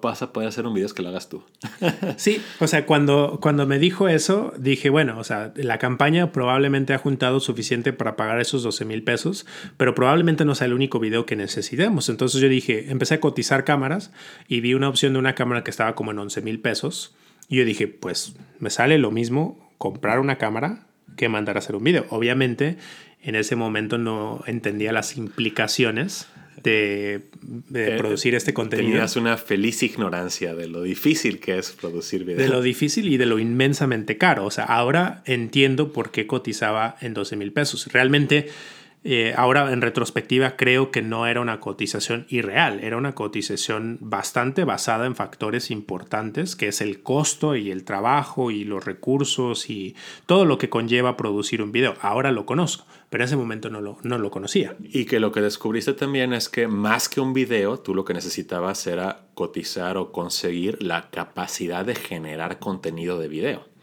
[SPEAKER 2] vas a poder hacer un video es que lo hagas tú. [laughs]
[SPEAKER 1] sí, o sea, cuando, cuando me dijo eso, dije, bueno, o sea, la campaña probablemente ha juntado suficiente para pagar esos 12 mil pesos, pero probablemente no sea el único video que necesitemos. Entonces yo dije, empecé a cotizar cámaras y vi una opción de una cámara que estaba como en 11 mil pesos. Y yo dije, pues me sale lo mismo comprar una cámara que mandar a hacer un video. Obviamente en ese momento no entendía las implicaciones de, eh, producir este contenido.
[SPEAKER 2] Tenías una feliz ignorancia de lo difícil que es producir videos.
[SPEAKER 1] De lo difícil y de lo inmensamente caro. O sea, ahora entiendo por qué cotizaba en 12 mil pesos. Realmente eh, ahora en retrospectiva creo que no era una cotización irreal, era una cotización bastante basada en factores importantes, que es el costo y el trabajo y los recursos y todo lo que conlleva producir un video. Ahora lo conozco, pero en ese momento no lo, no lo conocía.
[SPEAKER 2] Y que lo que descubriste también es que más que un video, tú lo que necesitabas era cotizar o conseguir la capacidad de generar contenido de video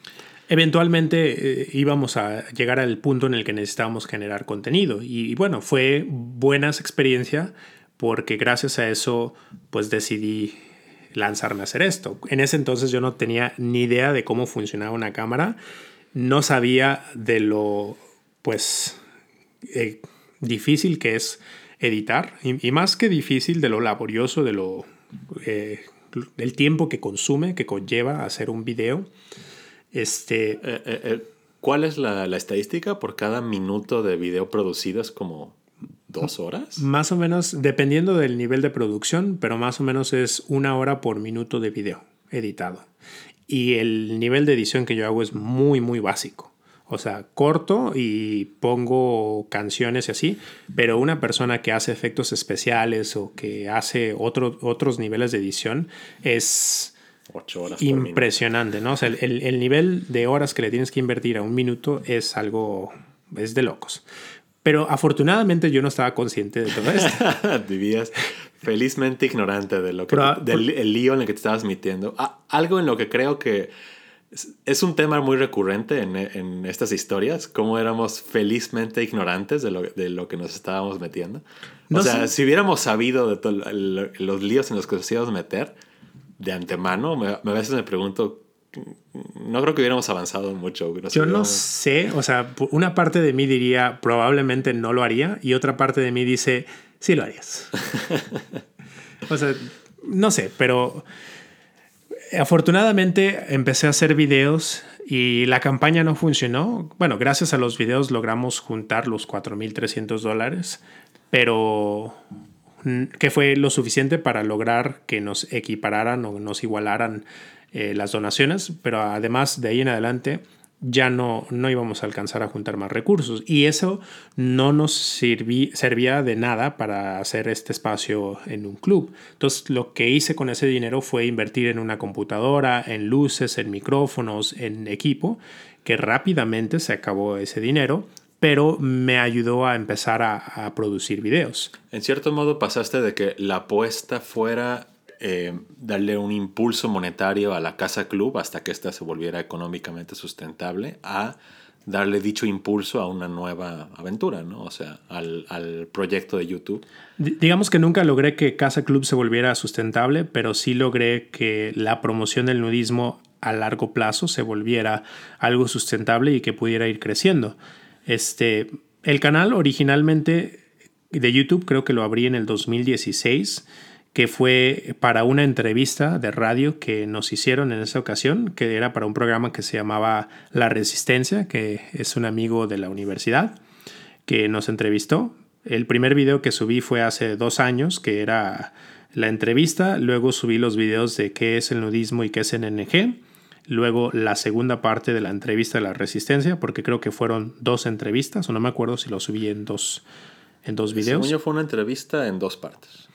[SPEAKER 1] eventualmente eh, íbamos a llegar al punto en el que necesitábamos generar contenido. Y, bueno, fue buena experiencia porque gracias a eso pues decidí lanzarme a hacer esto. En ese entonces yo no tenía ni idea de cómo funcionaba una cámara, no sabía de lo pues eh, difícil que es editar y, más que difícil de lo laborioso, de lo eh, del tiempo que consume, que conlleva hacer un video. Este,
[SPEAKER 2] eh, eh, eh, ¿Cuál es la, estadística por cada minuto de video producido? ¿Es como dos horas?
[SPEAKER 1] Más o menos, dependiendo del nivel de producción, pero más o menos es una hora por minuto de video editado. Y el nivel de edición que yo hago es muy, muy básico. O sea, corto y pongo canciones y así, pero una persona que hace efectos especiales o que hace otros niveles de edición es
[SPEAKER 2] horas.
[SPEAKER 1] Impresionante, ¿no? O sea, el, el, nivel de horas que le tienes que invertir a un minuto es algo, es de locos. Pero afortunadamente yo no estaba consciente de todo esto. [laughs]
[SPEAKER 2] Vivías felizmente ignorante de lo que, del el lío en el que te estabas metiendo. algo en lo que creo que es un tema muy recurrente en, en, estas historias, cómo éramos felizmente ignorantes de lo, de lo que nos estábamos metiendo. O sea, si hubiéramos sabido de los líos en los que nos íbamos a meter, de antemano, me, a veces me pregunto, no creo que hubiéramos avanzado mucho.
[SPEAKER 1] Yo no sé, o sea, una parte de mí diría probablemente no lo haría y otra parte de mí dice, sí lo harías. [laughs] o sea, no sé, pero afortunadamente empecé a hacer videos y la campaña no funcionó. Bueno, gracias a los videos logramos juntar los 4.300 dólares, pero que fue lo suficiente para lograr que nos equipararan o nos igualaran eh, las donaciones, pero además de ahí en adelante ya no, no íbamos a alcanzar a juntar más recursos y eso no nos servía de nada para hacer este espacio en un club. Entonces lo que hice con ese dinero fue invertir en una computadora, en luces, en micrófonos, en equipo, que rápidamente se acabó ese dinero pero me ayudó a empezar a, producir videos.
[SPEAKER 2] En cierto modo pasaste de que la apuesta fuera eh, darle un impulso monetario a la casa club hasta que ésta se volviera económicamente sustentable a darle dicho impulso a una nueva aventura, ¿no? O sea, al, al proyecto de YouTube.
[SPEAKER 1] digamos que nunca logré que Casa Club se volviera sustentable, pero sí logré que la promoción del nudismo a largo plazo se volviera algo sustentable y que pudiera ir creciendo. Este, el canal originalmente de YouTube creo que lo abrí en el 2016, que fue para una entrevista de radio que nos hicieron en esa ocasión, que era para un programa que se llamaba La Resistencia, que es un amigo de la universidad, que nos entrevistó. El primer video que subí fue hace dos años, que era la entrevista, luego subí los videos de qué es el nudismo y qué es NNG luego la segunda parte de la entrevista de la resistencia, porque creo que fueron dos entrevistas, o no me acuerdo si lo subí en dos, en dos videos.
[SPEAKER 2] Según fue una entrevista en dos partes.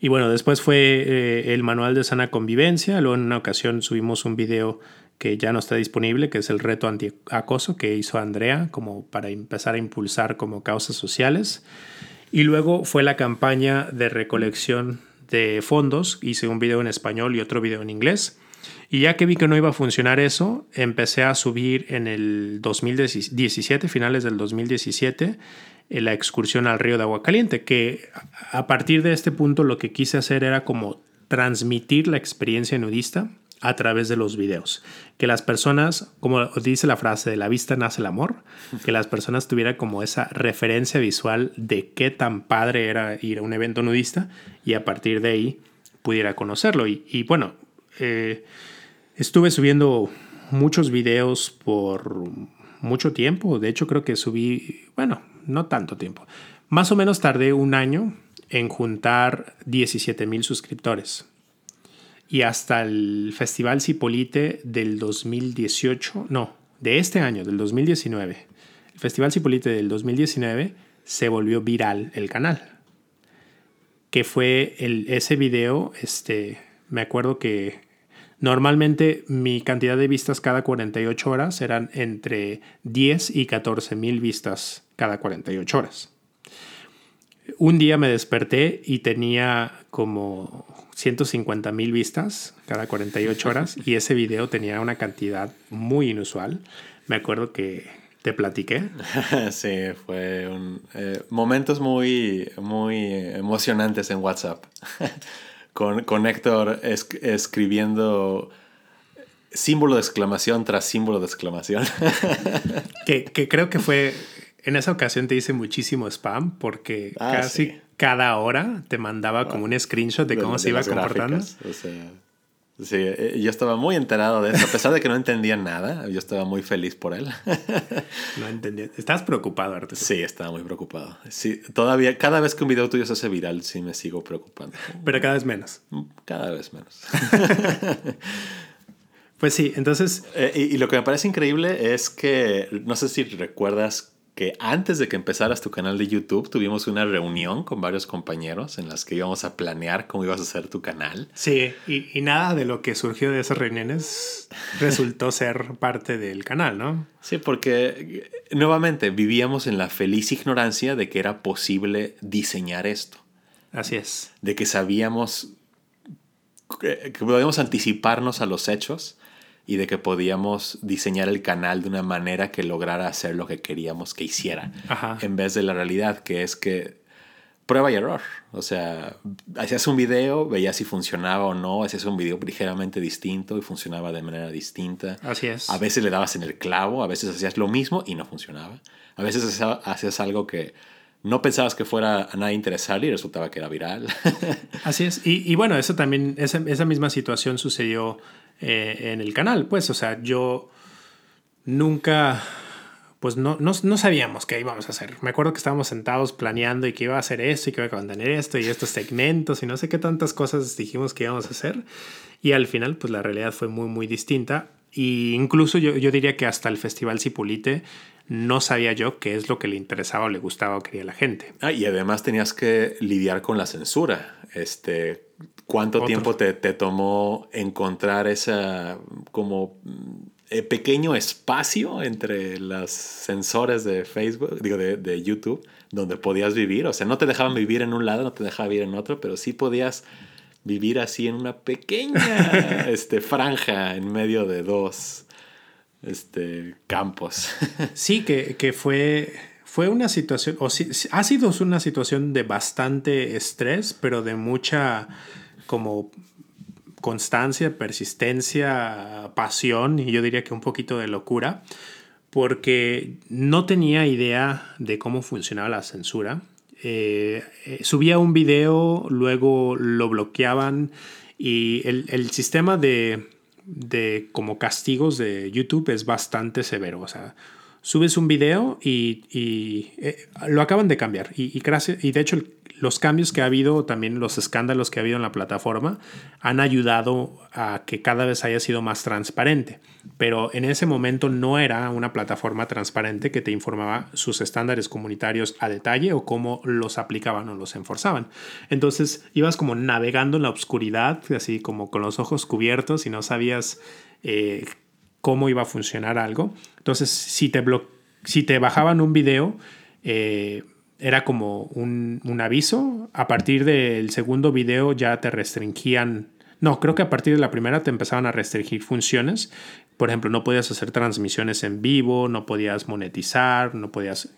[SPEAKER 1] Y bueno, después fue eh, el manual de sana convivencia, luego en una ocasión subimos un video que ya no está disponible, que es el reto antiacoso que hizo Andrea como para empezar a impulsar como causas sociales. Y luego fue la campaña de recolección de fondos, hice un video en español y otro video en inglés Y ya que vi que no iba a funcionar eso, empecé a subir en el 2017, finales del 2017, eh, la excursión al río de Agua Caliente, que a partir de este punto lo que quise hacer era como transmitir la experiencia nudista a través de los videos. Que las personas, como dice la frase, de la vista nace el amor, [laughs] que las personas tuvieran como esa referencia visual de qué tan padre era ir a un evento nudista y a partir de ahí pudiera conocerlo. Y, bueno, eh, estuve subiendo muchos videos por mucho tiempo. De hecho, creo que subí, bueno, no tanto tiempo. Más o menos tardé un año en juntar 17 mil suscriptores y hasta el Festival Cipolite del 2018, no, de este año, del 2019, el Festival Cipolite del 2019 se volvió viral el canal. Que fue el, ese video, este, me acuerdo que normalmente mi cantidad de vistas cada 48 horas eran entre 10 y 14 mil vistas cada 48 horas. Un día me desperté y tenía como 150 mil vistas cada 48 horas y ese video tenía una cantidad muy inusual. Me acuerdo que te platiqué. [laughs]
[SPEAKER 2] sí, fue un, eh, momentos muy, muy emocionantes en WhatsApp. [laughs] con, con Héctor escribiendo símbolo de exclamación tras símbolo de exclamación. [laughs]
[SPEAKER 1] que, que, creo que fue, en esa ocasión te hice muchísimo spam porque ah, casi cada hora te mandaba como un screenshot de cómo se iba comportando. O sea,
[SPEAKER 2] sí, eh, yo estaba muy enterado de eso, a pesar de que no entendía nada, yo estaba muy feliz por él.
[SPEAKER 1] no entendía. ¿Estás preocupado, Arturo?
[SPEAKER 2] Sí, estaba muy preocupado. Sí, todavía, cada vez que un video tuyo se hace viral, sí me sigo preocupando.
[SPEAKER 1] Pero cada vez menos.
[SPEAKER 2] Mm, cada vez menos. [laughs]
[SPEAKER 1] pues sí, entonces...
[SPEAKER 2] Eh, y, y lo que me parece increíble es que, no sé si recuerdas que antes de que empezaras tu canal de YouTube tuvimos una reunión con varios compañeros en las que íbamos a planear cómo ibas a hacer tu canal.
[SPEAKER 1] Sí, y, nada de lo que surgió de esas reuniones resultó [laughs] ser parte del canal, ¿no?
[SPEAKER 2] Sí, porque nuevamente vivíamos en la feliz ignorancia de que era posible diseñar esto.
[SPEAKER 1] Así es.
[SPEAKER 2] De que sabíamos que, que podíamos anticiparnos a los hechos y de que podíamos diseñar el canal de una manera que lograra hacer lo que queríamos que hiciera, en vez de la realidad, que es que prueba y error. O sea, hacías un video, veías si funcionaba o no, hacías un video ligeramente distinto y funcionaba de manera distinta.
[SPEAKER 1] Así es.
[SPEAKER 2] A veces le dabas en el clavo, a veces hacías lo mismo y no funcionaba. A veces hacías algo que no pensabas que fuera a nadie interesar y resultaba que era viral. [laughs]
[SPEAKER 1] Así es. Y, bueno, eso también, esa, esa misma situación sucedió eh, en el canal, pues, o sea, yo nunca, pues no, no, no, sabíamos qué íbamos a hacer. Me acuerdo que estábamos sentados planeando y que iba a hacer esto y que iba a contener esto y estos segmentos y no sé qué tantas cosas dijimos que íbamos a hacer. Y al final, pues la realidad fue muy, muy distinta. Y incluso yo, yo diría que hasta el Festival Cipolite no sabía yo qué es lo que le interesaba o le gustaba o quería la gente.
[SPEAKER 2] Ah, y además tenías que lidiar con la censura. Este, ¿Cuánto tiempo te, te, tomó encontrar ese como eh, pequeño espacio entre las sensores de Facebook, digo, de, de, YouTube, donde podías vivir? O sea, no te dejaban vivir en un lado, no te dejaban vivir en otro, pero sí podías vivir así en una pequeña [laughs] este, franja en medio de dos este, campos. [laughs]
[SPEAKER 1] sí, que, que fue fue una situación, o sí, ha sido una situación de bastante estrés, pero de mucha como constancia, persistencia, pasión y yo diría que un poquito de locura, porque no tenía idea de cómo funcionaba la censura. Eh, eh, subía un video, luego lo bloqueaban y el, el sistema de, de como castigos de YouTube es bastante severo. O sea, subes un video y, eh, lo acaban de cambiar. Y, y, de hecho los cambios que ha habido, también los escándalos que ha habido en la plataforma, han ayudado a que cada vez haya sido más transparente. Pero en ese momento no era una plataforma transparente que te informaba sus estándares comunitarios a detalle o cómo los aplicaban o los enforzaban. Entonces ibas como navegando en la oscuridad, así como con los ojos cubiertos y no sabías... Eh, cómo iba a funcionar algo. Entonces, si te, si te bajaban un video, eh, era como un, aviso. A partir del segundo video ya te restringían No, creo que a partir de la primera te empezaban a restringir funciones. Por ejemplo, no podías hacer transmisiones en vivo, no podías monetizar, no podías...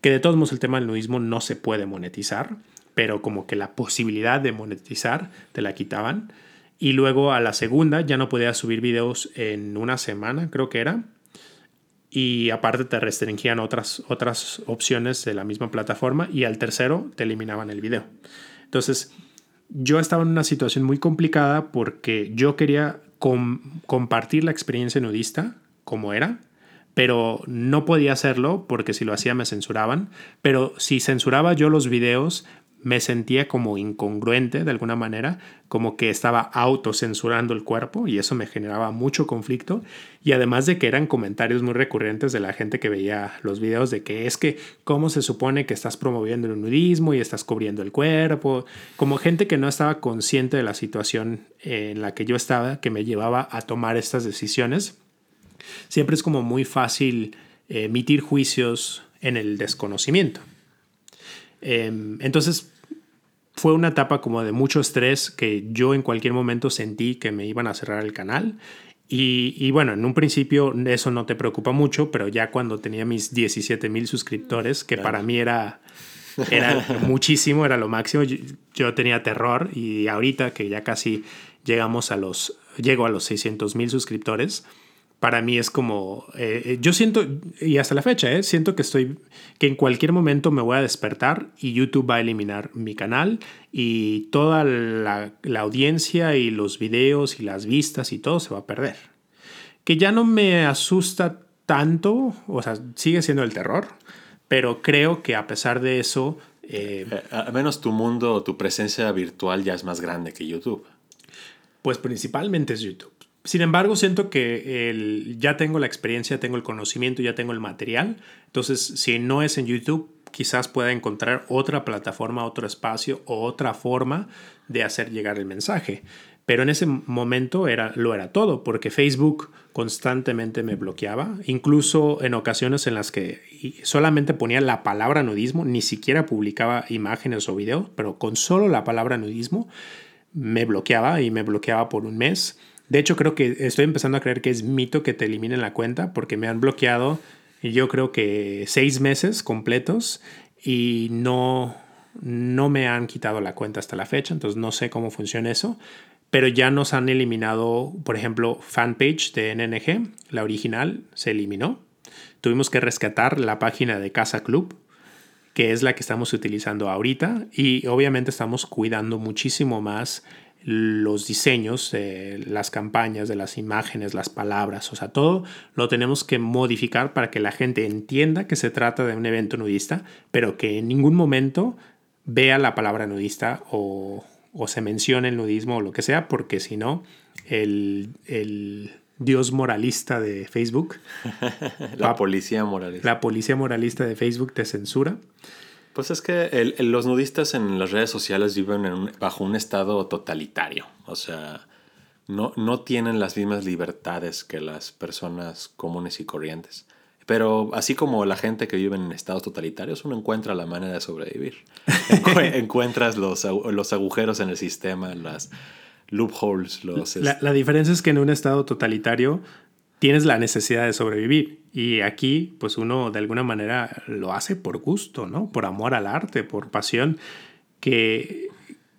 [SPEAKER 1] Que de todos modos el tema del nudismo no se puede monetizar, pero como que la posibilidad de monetizar te la quitaban. Y luego a la segunda ya no podías subir videos en una semana, creo que era. Y aparte te restringían otras, otras opciones de la misma plataforma. Y al tercero te eliminaban el video. Entonces, yo estaba en una situación muy complicada porque yo quería compartir la experiencia nudista como era, pero no podía hacerlo porque si lo hacía me censuraban. Pero si censuraba yo los videos, me sentía como incongruente de alguna manera, como que estaba autocensurando el cuerpo y eso me generaba mucho conflicto y además de que eran comentarios muy recurrentes de la gente que veía los videos de que es que cómo se supone que estás promoviendo el nudismo y estás cubriendo el cuerpo, como gente que no estaba consciente de la situación en la que yo estaba que me llevaba a tomar estas decisiones. Siempre es como muy fácil emitir juicios en el desconocimiento. Em, entonces fue una etapa como de mucho estrés que yo en cualquier momento sentí que me iban a cerrar el canal. Y, bueno, en un principio eso no te preocupa mucho, pero ya cuando tenía mis 17 mil suscriptores, que para mí era, era [laughs] muchísimo, era lo máximo, yo, yo, tenía terror y ahorita que ya casi llegamos a los, llego a los 600 mil suscriptores, para mí es como, eh, eh, yo siento, y hasta la fecha, eh, siento que estoy, que en cualquier momento me voy a despertar y YouTube va a eliminar mi canal y toda la, la audiencia y los videos y las vistas y todo se va a perder. Que ya no me asusta tanto, o sea, sigue siendo el terror, pero creo que a pesar de eso...
[SPEAKER 2] Eh, al menos tu mundo, tu presencia virtual ya es más grande que YouTube.
[SPEAKER 1] Pues principalmente es YouTube. Sin embargo, siento que el, ya tengo la experiencia, tengo el conocimiento, ya tengo el material. Entonces, si no es en YouTube, quizás pueda encontrar otra plataforma, otro espacio o otra forma de hacer llegar el mensaje. Pero en ese momento era, lo era todo, porque Facebook constantemente me bloqueaba, incluso en ocasiones en las que solamente ponía la palabra nudismo, ni siquiera publicaba imágenes o videos, pero con solo la palabra nudismo me bloqueaba y me bloqueaba por un mes. De hecho, creo que estoy empezando a creer que es mito que te eliminen la cuenta porque me han bloqueado yo creo que seis meses completos y no, no me han quitado la cuenta hasta la fecha, entonces no sé cómo funciona eso, pero ya nos han eliminado, por ejemplo, fanpage de NNG, la original se eliminó. Tuvimos que rescatar la página de Casa Club, que es la que estamos utilizando ahorita y obviamente estamos cuidando muchísimo más los diseños, las campañas, de las imágenes, las palabras, o sea, todo lo tenemos que modificar para que la gente entienda que se trata de un evento nudista, pero que en ningún momento vea la palabra nudista o, se mencione el nudismo o lo que sea, porque si no, el, el dios moralista de Facebook, [laughs]
[SPEAKER 2] la policía moralista.
[SPEAKER 1] La policía moralista de Facebook te censura.
[SPEAKER 2] Pues es que los nudistas en las redes sociales viven bajo un estado totalitario. O sea, no, no tienen las mismas libertades que las personas comunes y corrientes. Pero así como la gente que vive en estados totalitarios, uno encuentra la manera de sobrevivir. [laughs] Encuentras los, los agujeros en el sistema, las loopholes. Los,
[SPEAKER 1] la, la diferencia es que en un estado totalitario tienes la necesidad de sobrevivir. Y aquí, pues uno de alguna manera lo hace por gusto, ¿no? Por amor al arte, por pasión, que,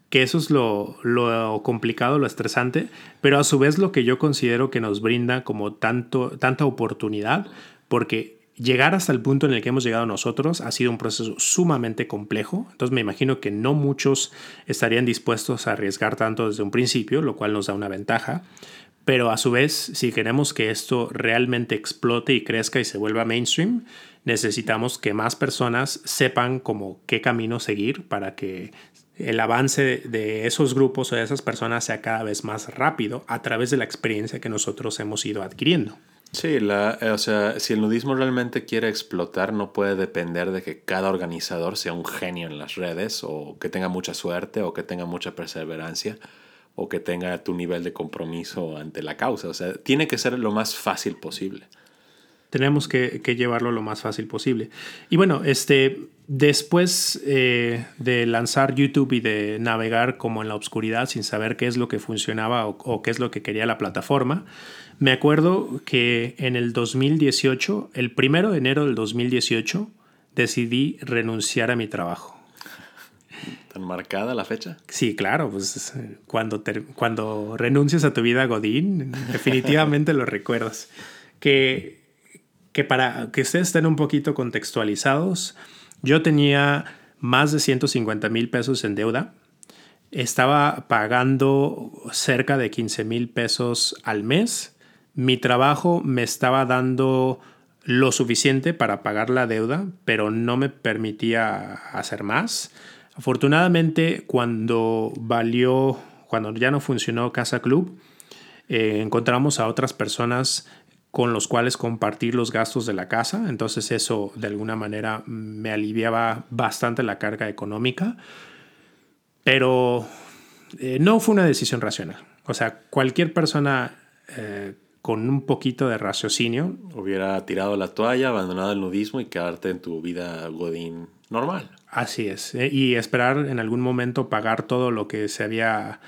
[SPEAKER 1] que eso es lo, lo, complicado, lo estresante, pero a su vez lo que yo considero que nos brinda como tanto, tanta oportunidad, porque llegar hasta el punto en el que hemos llegado nosotros ha sido un proceso sumamente complejo, entonces me imagino que no muchos estarían dispuestos a arriesgar tanto desde un principio, lo cual nos da una ventaja, pero a su vez, si queremos que esto realmente explote y crezca y se vuelva mainstream, necesitamos que más personas sepan como qué camino seguir para que el avance de esos grupos o de esas personas sea cada vez más rápido a través de la experiencia que nosotros hemos ido adquiriendo.
[SPEAKER 2] Sí, la, o sea, si el nudismo realmente quiere explotar, no puede depender de que cada organizador sea un genio en las redes o que tenga mucha suerte o que tenga mucha perseverancia o que tenga tu nivel de compromiso ante la causa. O sea, tiene que ser lo más fácil posible.
[SPEAKER 1] Tenemos que, llevarlo lo más fácil posible. Y bueno, este, después eh, de lanzar YouTube y de navegar como en la oscuridad sin saber qué es lo que funcionaba o, o, qué es lo que quería la plataforma, me acuerdo que en el 2018, el primero de enero del 2018, decidí renunciar a mi trabajo.
[SPEAKER 2] ¿Tan marcada la fecha?
[SPEAKER 1] Sí, claro, pues cuando, te, cuando renuncias a tu vida Godín, [laughs] definitivamente lo recuerdas. Que, que para que ustedes estén un poquito contextualizados, yo tenía más de 150 mil pesos en deuda. Estaba pagando cerca de 15 mil pesos al mes. Mi trabajo me estaba dando lo suficiente para pagar la deuda, pero no me permitía hacer más. Afortunadamente, cuando valió, cuando ya no funcionó Casa Club, eh, encontramos a otras personas con los cuales compartir los gastos de la casa. Entonces eso de alguna manera me aliviaba bastante la carga económica. Pero eh, no fue una decisión racional. O sea, cualquier persona eh, con un poquito de raciocinio...
[SPEAKER 2] Hubiera tirado la toalla, abandonado el nudismo y quedarte en tu vida godín normal.
[SPEAKER 1] Así es. Eh, y esperar en algún momento pagar todo lo que se había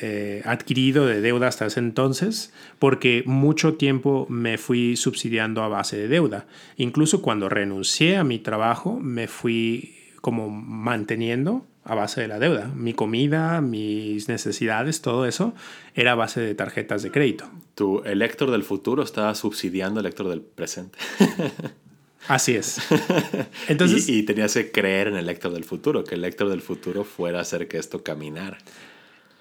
[SPEAKER 1] eh, adquirido de deuda hasta ese entonces, porque mucho tiempo me fui subsidiando a base de deuda. Incluso cuando renuncié a mi trabajo, me fui como manteniendo a base de la deuda. Mi comida, mis necesidades, todo eso era a base de tarjetas de crédito.
[SPEAKER 2] Tu elector del futuro estaba subsidiando el elector del presente. [laughs]
[SPEAKER 1] Así es. [laughs]
[SPEAKER 2] Entonces, y, tenías que creer en el Héctor del futuro, que el Héctor del futuro fuera a hacer que esto caminara.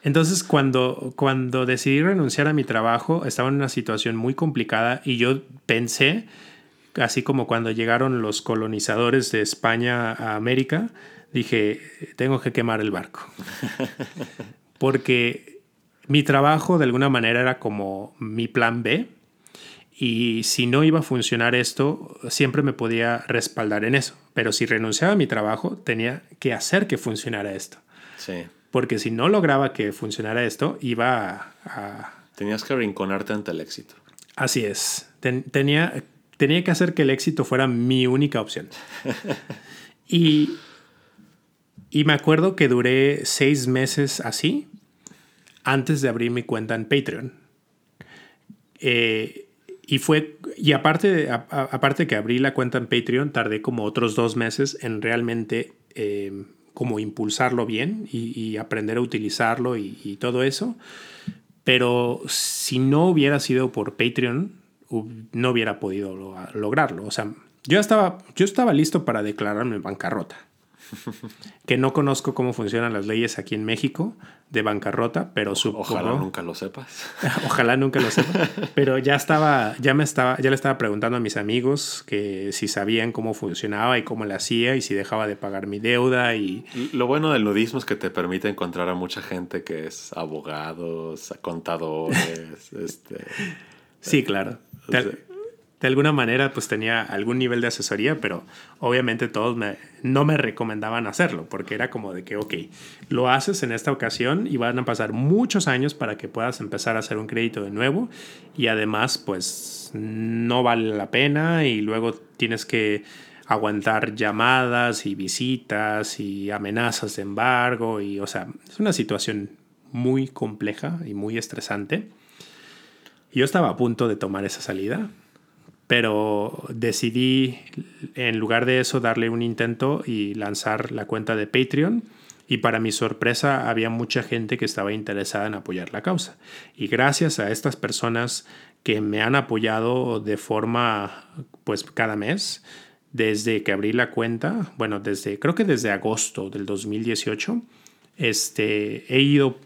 [SPEAKER 1] Entonces, cuando, cuando decidí renunciar a mi trabajo, estaba en una situación muy complicada y yo pensé, así como cuando llegaron los colonizadores de España a América, dije, tengo que quemar el barco. [laughs] Porque mi trabajo de alguna manera era como mi plan B y si no iba a funcionar esto, siempre me podía respaldar en eso. Pero si renunciaba a mi trabajo, tenía que hacer que funcionara esto.
[SPEAKER 2] Sí.
[SPEAKER 1] Porque si no lograba que funcionara esto, iba a...
[SPEAKER 2] Tenías que rinconarte ante el éxito.
[SPEAKER 1] Así es. tenía, tenía que hacer que el éxito fuera mi única opción. [laughs] y, y me acuerdo que duré seis meses así antes de abrir mi cuenta en Patreon. Eh, y fue, y aparte, aparte que abrí la cuenta en Patreon, tardé como otros dos meses en realmente eh, como impulsarlo bien y, aprender a utilizarlo y, todo eso. Pero si no hubiera sido por Patreon, no hubiera podido lograrlo. O sea, yo estaba, yo estaba listo para declararme bancarrota. [laughs] que no conozco cómo funcionan las leyes aquí en México de bancarrota, pero
[SPEAKER 2] supongo... Ojalá nunca lo sepas. [laughs]
[SPEAKER 1] ojalá nunca lo sepas. [laughs] Pero ya estaba, ya me estaba, ya le estaba preguntando a mis amigos que si sabían cómo funcionaba y cómo le hacía y si dejaba de pagar mi deuda y...
[SPEAKER 2] Lo bueno del nudismo es que te permite encontrar a mucha gente que es abogados, contadores, este...
[SPEAKER 1] Sí, claro de alguna manera pues tenía algún nivel de asesoría, pero obviamente todos me, no me recomendaban hacerlo, porque era como de que, ok, lo haces en esta ocasión y van a pasar muchos años para que puedas empezar a hacer un crédito de nuevo y además pues no vale la pena y luego tienes que aguantar llamadas y visitas y amenazas de embargo y o sea, es una situación muy compleja y muy estresante. Yo estaba a punto de tomar esa salida, pero decidí en lugar de eso darle un intento y lanzar la cuenta de Patreon. Y para mi sorpresa había mucha gente que estaba interesada en apoyar la causa. Y gracias a estas personas que me han apoyado de forma pues cada mes desde que abrí la cuenta, bueno, desde creo que desde agosto del 2018 este he ido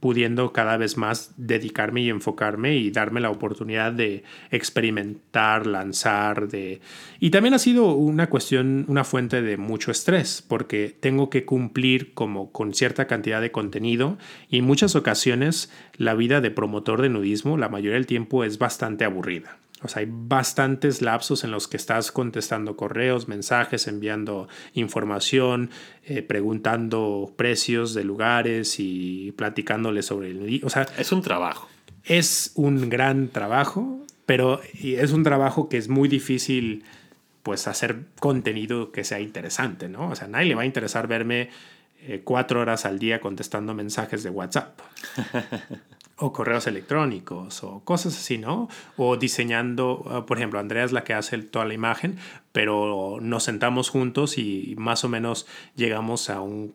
[SPEAKER 1] pudiendo cada vez más dedicarme y enfocarme y darme la oportunidad de experimentar, lanzar, de... Y también ha sido una cuestión, una fuente de mucho estrés, porque tengo que cumplir como con cierta cantidad de contenido y en muchas ocasiones la vida de promotor de nudismo la mayoría del tiempo es bastante aburrida. O sea, hay bastantes lapsos en los que estás contestando correos, mensajes, enviando información, eh, preguntando precios de lugares y platicándoles sobre el... O sea,
[SPEAKER 2] es un trabajo.
[SPEAKER 1] Es un gran trabajo, pero es un trabajo que es muy difícil pues hacer contenido que sea interesante, ¿no? O sea, a nadie le va a interesar verme eh, cuatro horas al día contestando mensajes de WhatsApp. [laughs] o correos electrónicos o cosas así, ¿no? O diseñando, ah, por ejemplo, Andrea es la que hace toda la imagen, pero nos sentamos juntos y más o menos llegamos a un,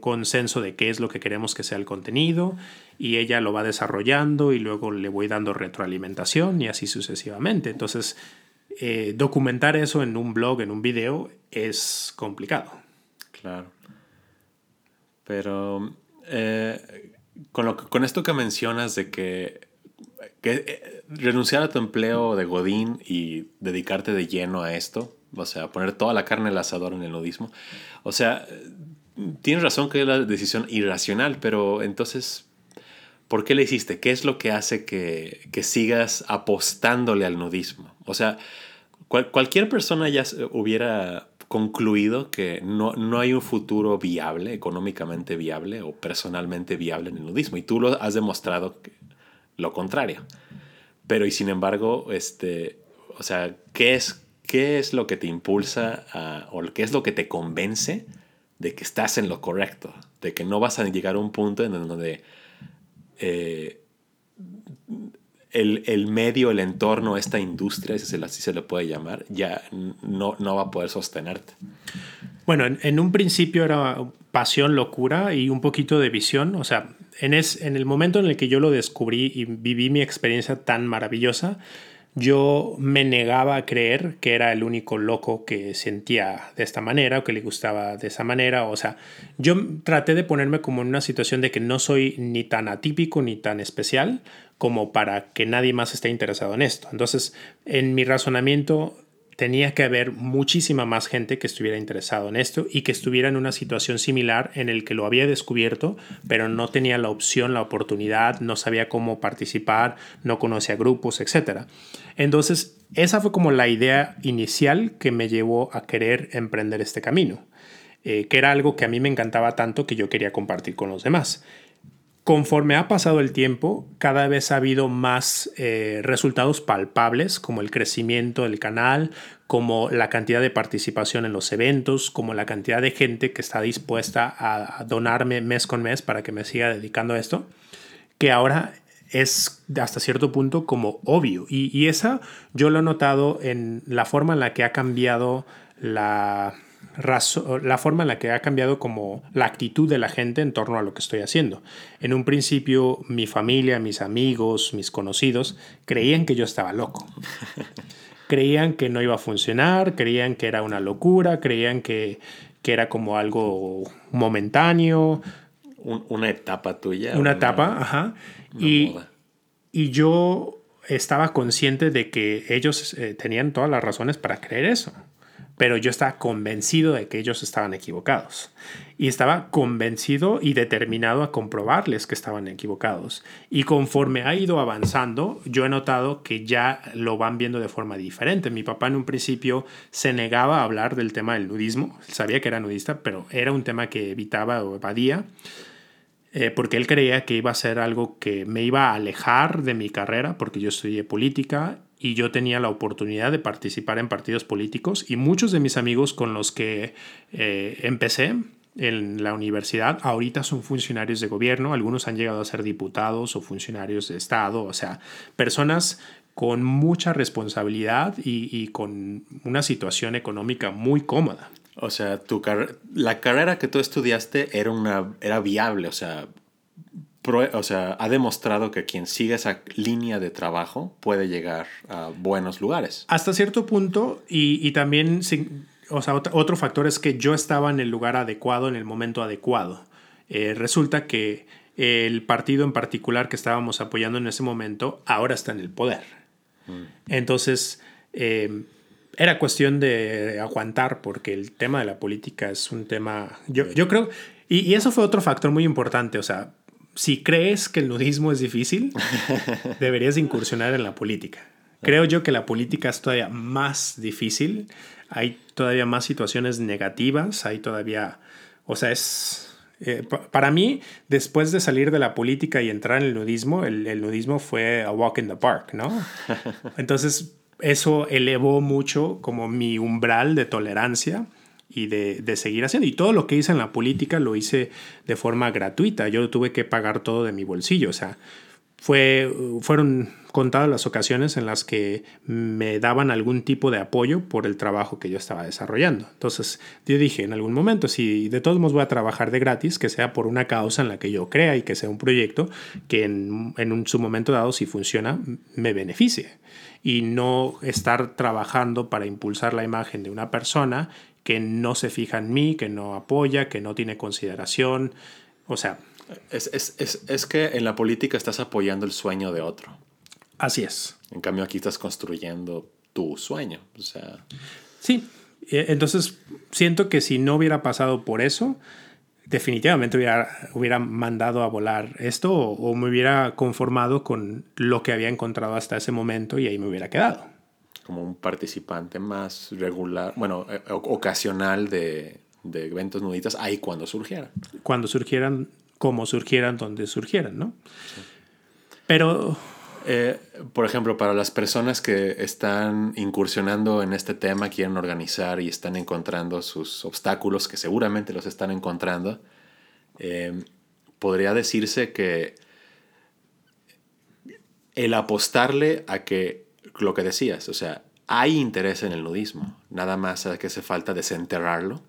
[SPEAKER 1] consenso de qué es lo que queremos que sea el contenido y ella lo va desarrollando y luego le voy dando retroalimentación y así sucesivamente. Entonces, eh, documentar eso en un blog, en un video, es complicado.
[SPEAKER 2] Claro. Pero eh, con, con esto que mencionas de que, eh, renunciar a tu empleo de Godín y dedicarte de lleno a esto, o sea, poner toda la carne al asador en el nudismo, o sea, tienes razón que es la decisión irracional, pero entonces, ¿por qué le hiciste? ¿Qué es lo que hace que, que sigas apostándole al nudismo? O sea, cualquier persona ya hubiera concluido que no, no hay un futuro viable, económicamente viable o personalmente viable en el nudismo. Y tú lo has demostrado lo contrario. Pero y sin embargo, este, o sea, ¿qué es, qué es lo que te impulsa o qué es lo que te convence de que estás en lo correcto? De que no vas a llegar a un punto en donde eh, el, el, medio, el entorno, esta industria, si así se le puede llamar, ya no, no va a poder sostenerte.
[SPEAKER 1] Bueno, en, en, un principio era pasión, locura y un poquito de visión. O sea, en, es, en el momento en el que yo lo descubrí y viví mi experiencia tan maravillosa, yo me negaba a creer que era el único loco que sentía de esta manera o que le gustaba de esa manera. O sea, yo traté de ponerme como en una situación de que no soy ni tan atípico ni tan especial como para que nadie más esté interesado en esto. Entonces, en mi razonamiento tenía que haber muchísima más gente que estuviera interesado en esto y que estuviera en una situación similar en el que lo había descubierto, pero no tenía la opción, la oportunidad, no sabía cómo participar, no conocía grupos, etc. Entonces, esa fue como la idea inicial que me llevó a querer emprender este camino, eh, que era algo que a mí me encantaba tanto que yo quería compartir con los demás conforme ha pasado el tiempo, cada vez ha habido más eh, resultados palpables, como el crecimiento del canal, como la cantidad de participación en los eventos, como la cantidad de gente que está dispuesta a donarme mes con mes para que me siga dedicando a esto, que ahora es hasta cierto punto como obvio. Y, y esa yo lo he notado en la forma en la que ha cambiado la, la forma en la que ha cambiado como la actitud de la gente en torno a lo que estoy haciendo. En un principio mi familia, mis amigos, mis conocidos creían que yo estaba loco. [laughs] creían que no iba a funcionar, creían que era una locura, creían que, que era como algo momentáneo.
[SPEAKER 2] una etapa tuya.
[SPEAKER 1] Una, etapa, ajá. y, y yo estaba consciente de que ellos eh, tenían todas las razones para creer eso pero yo estaba convencido de que ellos estaban equivocados. Y estaba convencido y determinado a comprobarles que estaban equivocados. Y conforme ha ido avanzando, yo he notado que ya lo van viendo de forma diferente. Mi papá en un principio se negaba a hablar del tema del nudismo. Sabía que era nudista, pero era un tema que evitaba o evadía. Eh, porque él creía que iba a ser algo que me iba a alejar de mi carrera, porque yo estudié política y yo tenía la oportunidad de participar en partidos políticos y muchos de mis amigos con los que eh, empecé en la universidad ahorita son funcionarios de gobierno, algunos han llegado a ser diputados o funcionarios de Estado, o sea, personas con mucha responsabilidad y, con una situación económica muy cómoda.
[SPEAKER 2] O sea, tu la carrera que tú estudiaste era, una, era viable, o sea, o sea, ha demostrado que quien sigue esa línea de trabajo puede llegar a buenos lugares.
[SPEAKER 1] Hasta cierto punto, y, también, o sea, otro, factor es que yo estaba en el lugar adecuado, en el momento adecuado. Eh, resulta que el partido en particular que estábamos apoyando en ese momento ahora está en el poder. Mm. Entonces, eh, era cuestión de aguantar porque el tema de la política es un tema, yo, yo creo, y, y, eso fue otro factor muy importante, o sea, si crees que el nudismo es difícil, [laughs] deberías incursionar en la política. Creo yo que la política es todavía más difícil, hay todavía más situaciones negativas, hay todavía, o sea, es... Eh, para mí, después de salir de la política y entrar en el nudismo, el, el, nudismo fue a walk in the park, ¿no? [laughs] Entonces, eso elevó mucho como mi umbral de tolerancia y de, de, seguir haciendo. Y todo lo que hice en la política lo hice de forma gratuita. Yo tuve que pagar todo de mi bolsillo. O sea, fue, fueron contadas las ocasiones en las que me daban algún tipo de apoyo por el trabajo que yo estaba desarrollando. Entonces yo dije en algún momento, si de todos modos voy a trabajar de gratis, que sea por una causa en la que yo crea y que sea un proyecto que en, en un, su momento dado, si funciona, me beneficie. Y no estar trabajando para impulsar la imagen de una persona que no se fija en mí, que no apoya, que no tiene consideración. O sea,
[SPEAKER 2] es, es, es, es, que en la política estás apoyando el sueño de otro.
[SPEAKER 1] Así es.
[SPEAKER 2] En cambio, aquí estás construyendo tu sueño. O sea.
[SPEAKER 1] Sí. Entonces, siento que si no hubiera pasado por eso, definitivamente hubiera, hubiera mandado a volar esto o, o, me hubiera conformado con lo que había encontrado hasta ese momento y ahí me hubiera quedado.
[SPEAKER 2] Como un participante más regular, bueno, ocasional de, de eventos nuditas, ahí cuando surgieran.
[SPEAKER 1] Cuando surgieran como surgieran donde surgieran, ¿no? Sí. Pero...
[SPEAKER 2] Eh, por ejemplo, para las personas que están incursionando en este tema, quieren organizar y están encontrando sus obstáculos, que seguramente los están encontrando, eh, podría decirse que el apostarle a que, lo que decías, o sea, hay interés en el nudismo, nada más que hace falta desenterrarlo.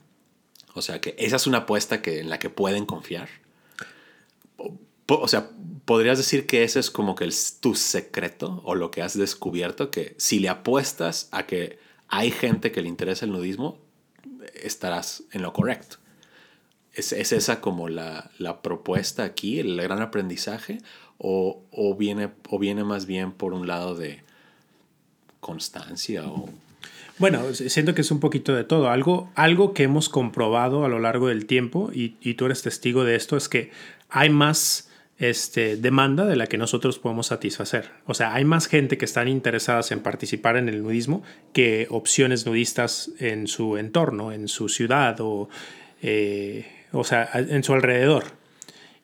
[SPEAKER 2] O sea, que esa es una apuesta que, en la que pueden confiar o sea, podrías decir que ese es como que el, tu secreto o lo que has descubierto, que si le apuestas a que hay gente que le interesa el nudismo, estarás en lo correcto. ¿Es, es esa como la, la, propuesta aquí, el gran aprendizaje? O, o, viene, ¿O viene más bien por un lado de constancia o
[SPEAKER 1] bueno, siento que es un poquito de todo. Algo, algo que hemos comprobado a lo largo del tiempo, y, y, tú eres testigo de esto, es que hay más este, demanda de la que nosotros podemos satisfacer. O sea, hay más gente que están interesadas en participar en el nudismo que opciones nudistas en su entorno, en su ciudad o, eh, o sea, en su alrededor.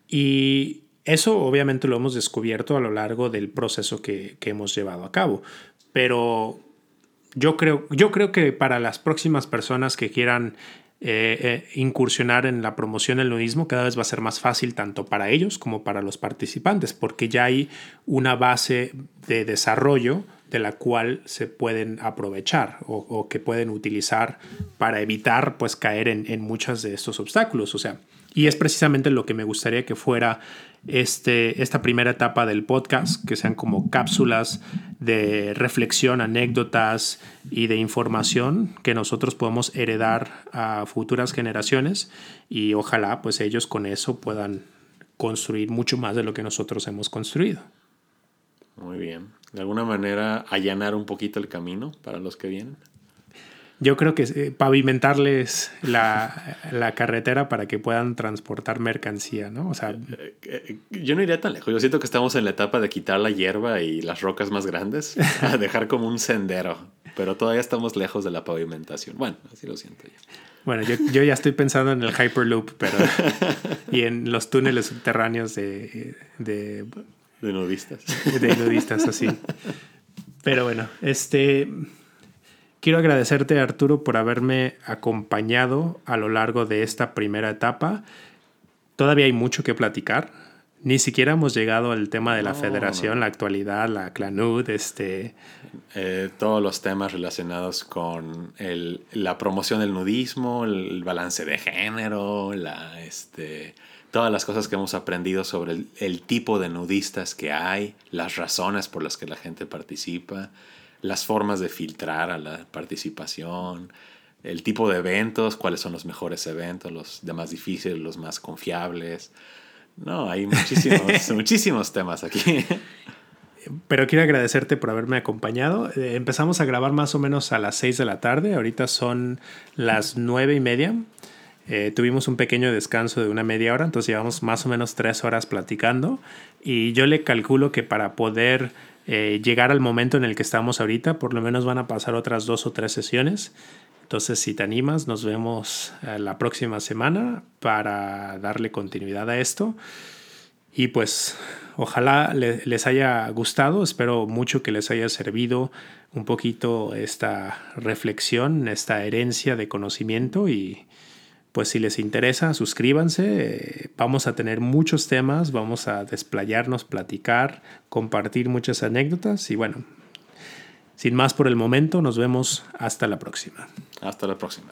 [SPEAKER 1] Y eso obviamente lo hemos descubierto a lo largo del proceso que, que hemos llevado a cabo. Pero yo creo, yo creo que para las próximas personas que quieran eh, eh, incursionar en la promoción del nudismo cada vez va a ser más fácil tanto para ellos como para los participantes, porque ya hay una base de desarrollo de la cual se pueden aprovechar o, que pueden utilizar para evitar pues caer en, en muchos de estos obstáculos. O sea, y es precisamente lo que me gustaría que fuera este, esta primera etapa del podcast, que sean como cápsulas de reflexión, anécdotas y de información que nosotros podemos heredar a futuras generaciones y ojalá pues ellos con eso puedan construir mucho más de lo que nosotros hemos construido.
[SPEAKER 2] Muy bien. De alguna manera allanar un poquito el camino para los que vienen
[SPEAKER 1] yo creo que eh, pavimentarles la, la, carretera para que puedan transportar mercancía, ¿no? O sea,
[SPEAKER 2] eh, eh, yo no iría tan lejos. Yo siento que estamos en la etapa de quitar la hierba y las rocas más grandes, a [laughs] dejar como un sendero, pero todavía estamos lejos de la pavimentación. Bueno, así lo siento yo.
[SPEAKER 1] Bueno, yo, yo ya estoy pensando en el Hyperloop, pero [laughs] y en los túneles subterráneos de, de,
[SPEAKER 2] de nudistas.
[SPEAKER 1] De nudistas, así. [laughs] Pero bueno, este Quiero agradecerte, Arturo, por haberme acompañado a lo largo de esta primera etapa. Todavía hay mucho que platicar. Ni siquiera hemos llegado al tema de la no, federación, no. la actualidad, la clanud, este...
[SPEAKER 2] Eh, todos los temas relacionados con el, la promoción del nudismo, el balance de género, la, este, todas las cosas que hemos aprendido sobre el, el tipo de nudistas que hay, las razones por las que la gente participa las formas de filtrar a la participación, el tipo de eventos, cuáles son los mejores eventos, los de más difíciles, los más confiables. No, hay muchísimos, [laughs] muchísimos temas aquí.
[SPEAKER 1] Pero quiero agradecerte por haberme acompañado. Eh, empezamos a grabar más o menos a las 6 de la tarde. Ahorita son las nueve y media. Eh, tuvimos un pequeño descanso de una media hora, entonces llevamos más o menos tres horas platicando. Y yo le calculo que para poder eh, llegar al momento en el que estamos ahorita, por lo menos van a pasar otras dos o tres sesiones. Entonces, si te animas, nos vemos eh, la próxima semana para darle continuidad a esto. Y pues ojalá les haya gustado, espero mucho que les haya servido un poquito esta reflexión, esta herencia de conocimiento y pues si les interesa, suscríbanse. Vamos a tener muchos temas, vamos a desplayarnos, platicar, compartir muchas anécdotas y bueno, sin más por el momento, nos vemos hasta la próxima.
[SPEAKER 2] Hasta la próxima.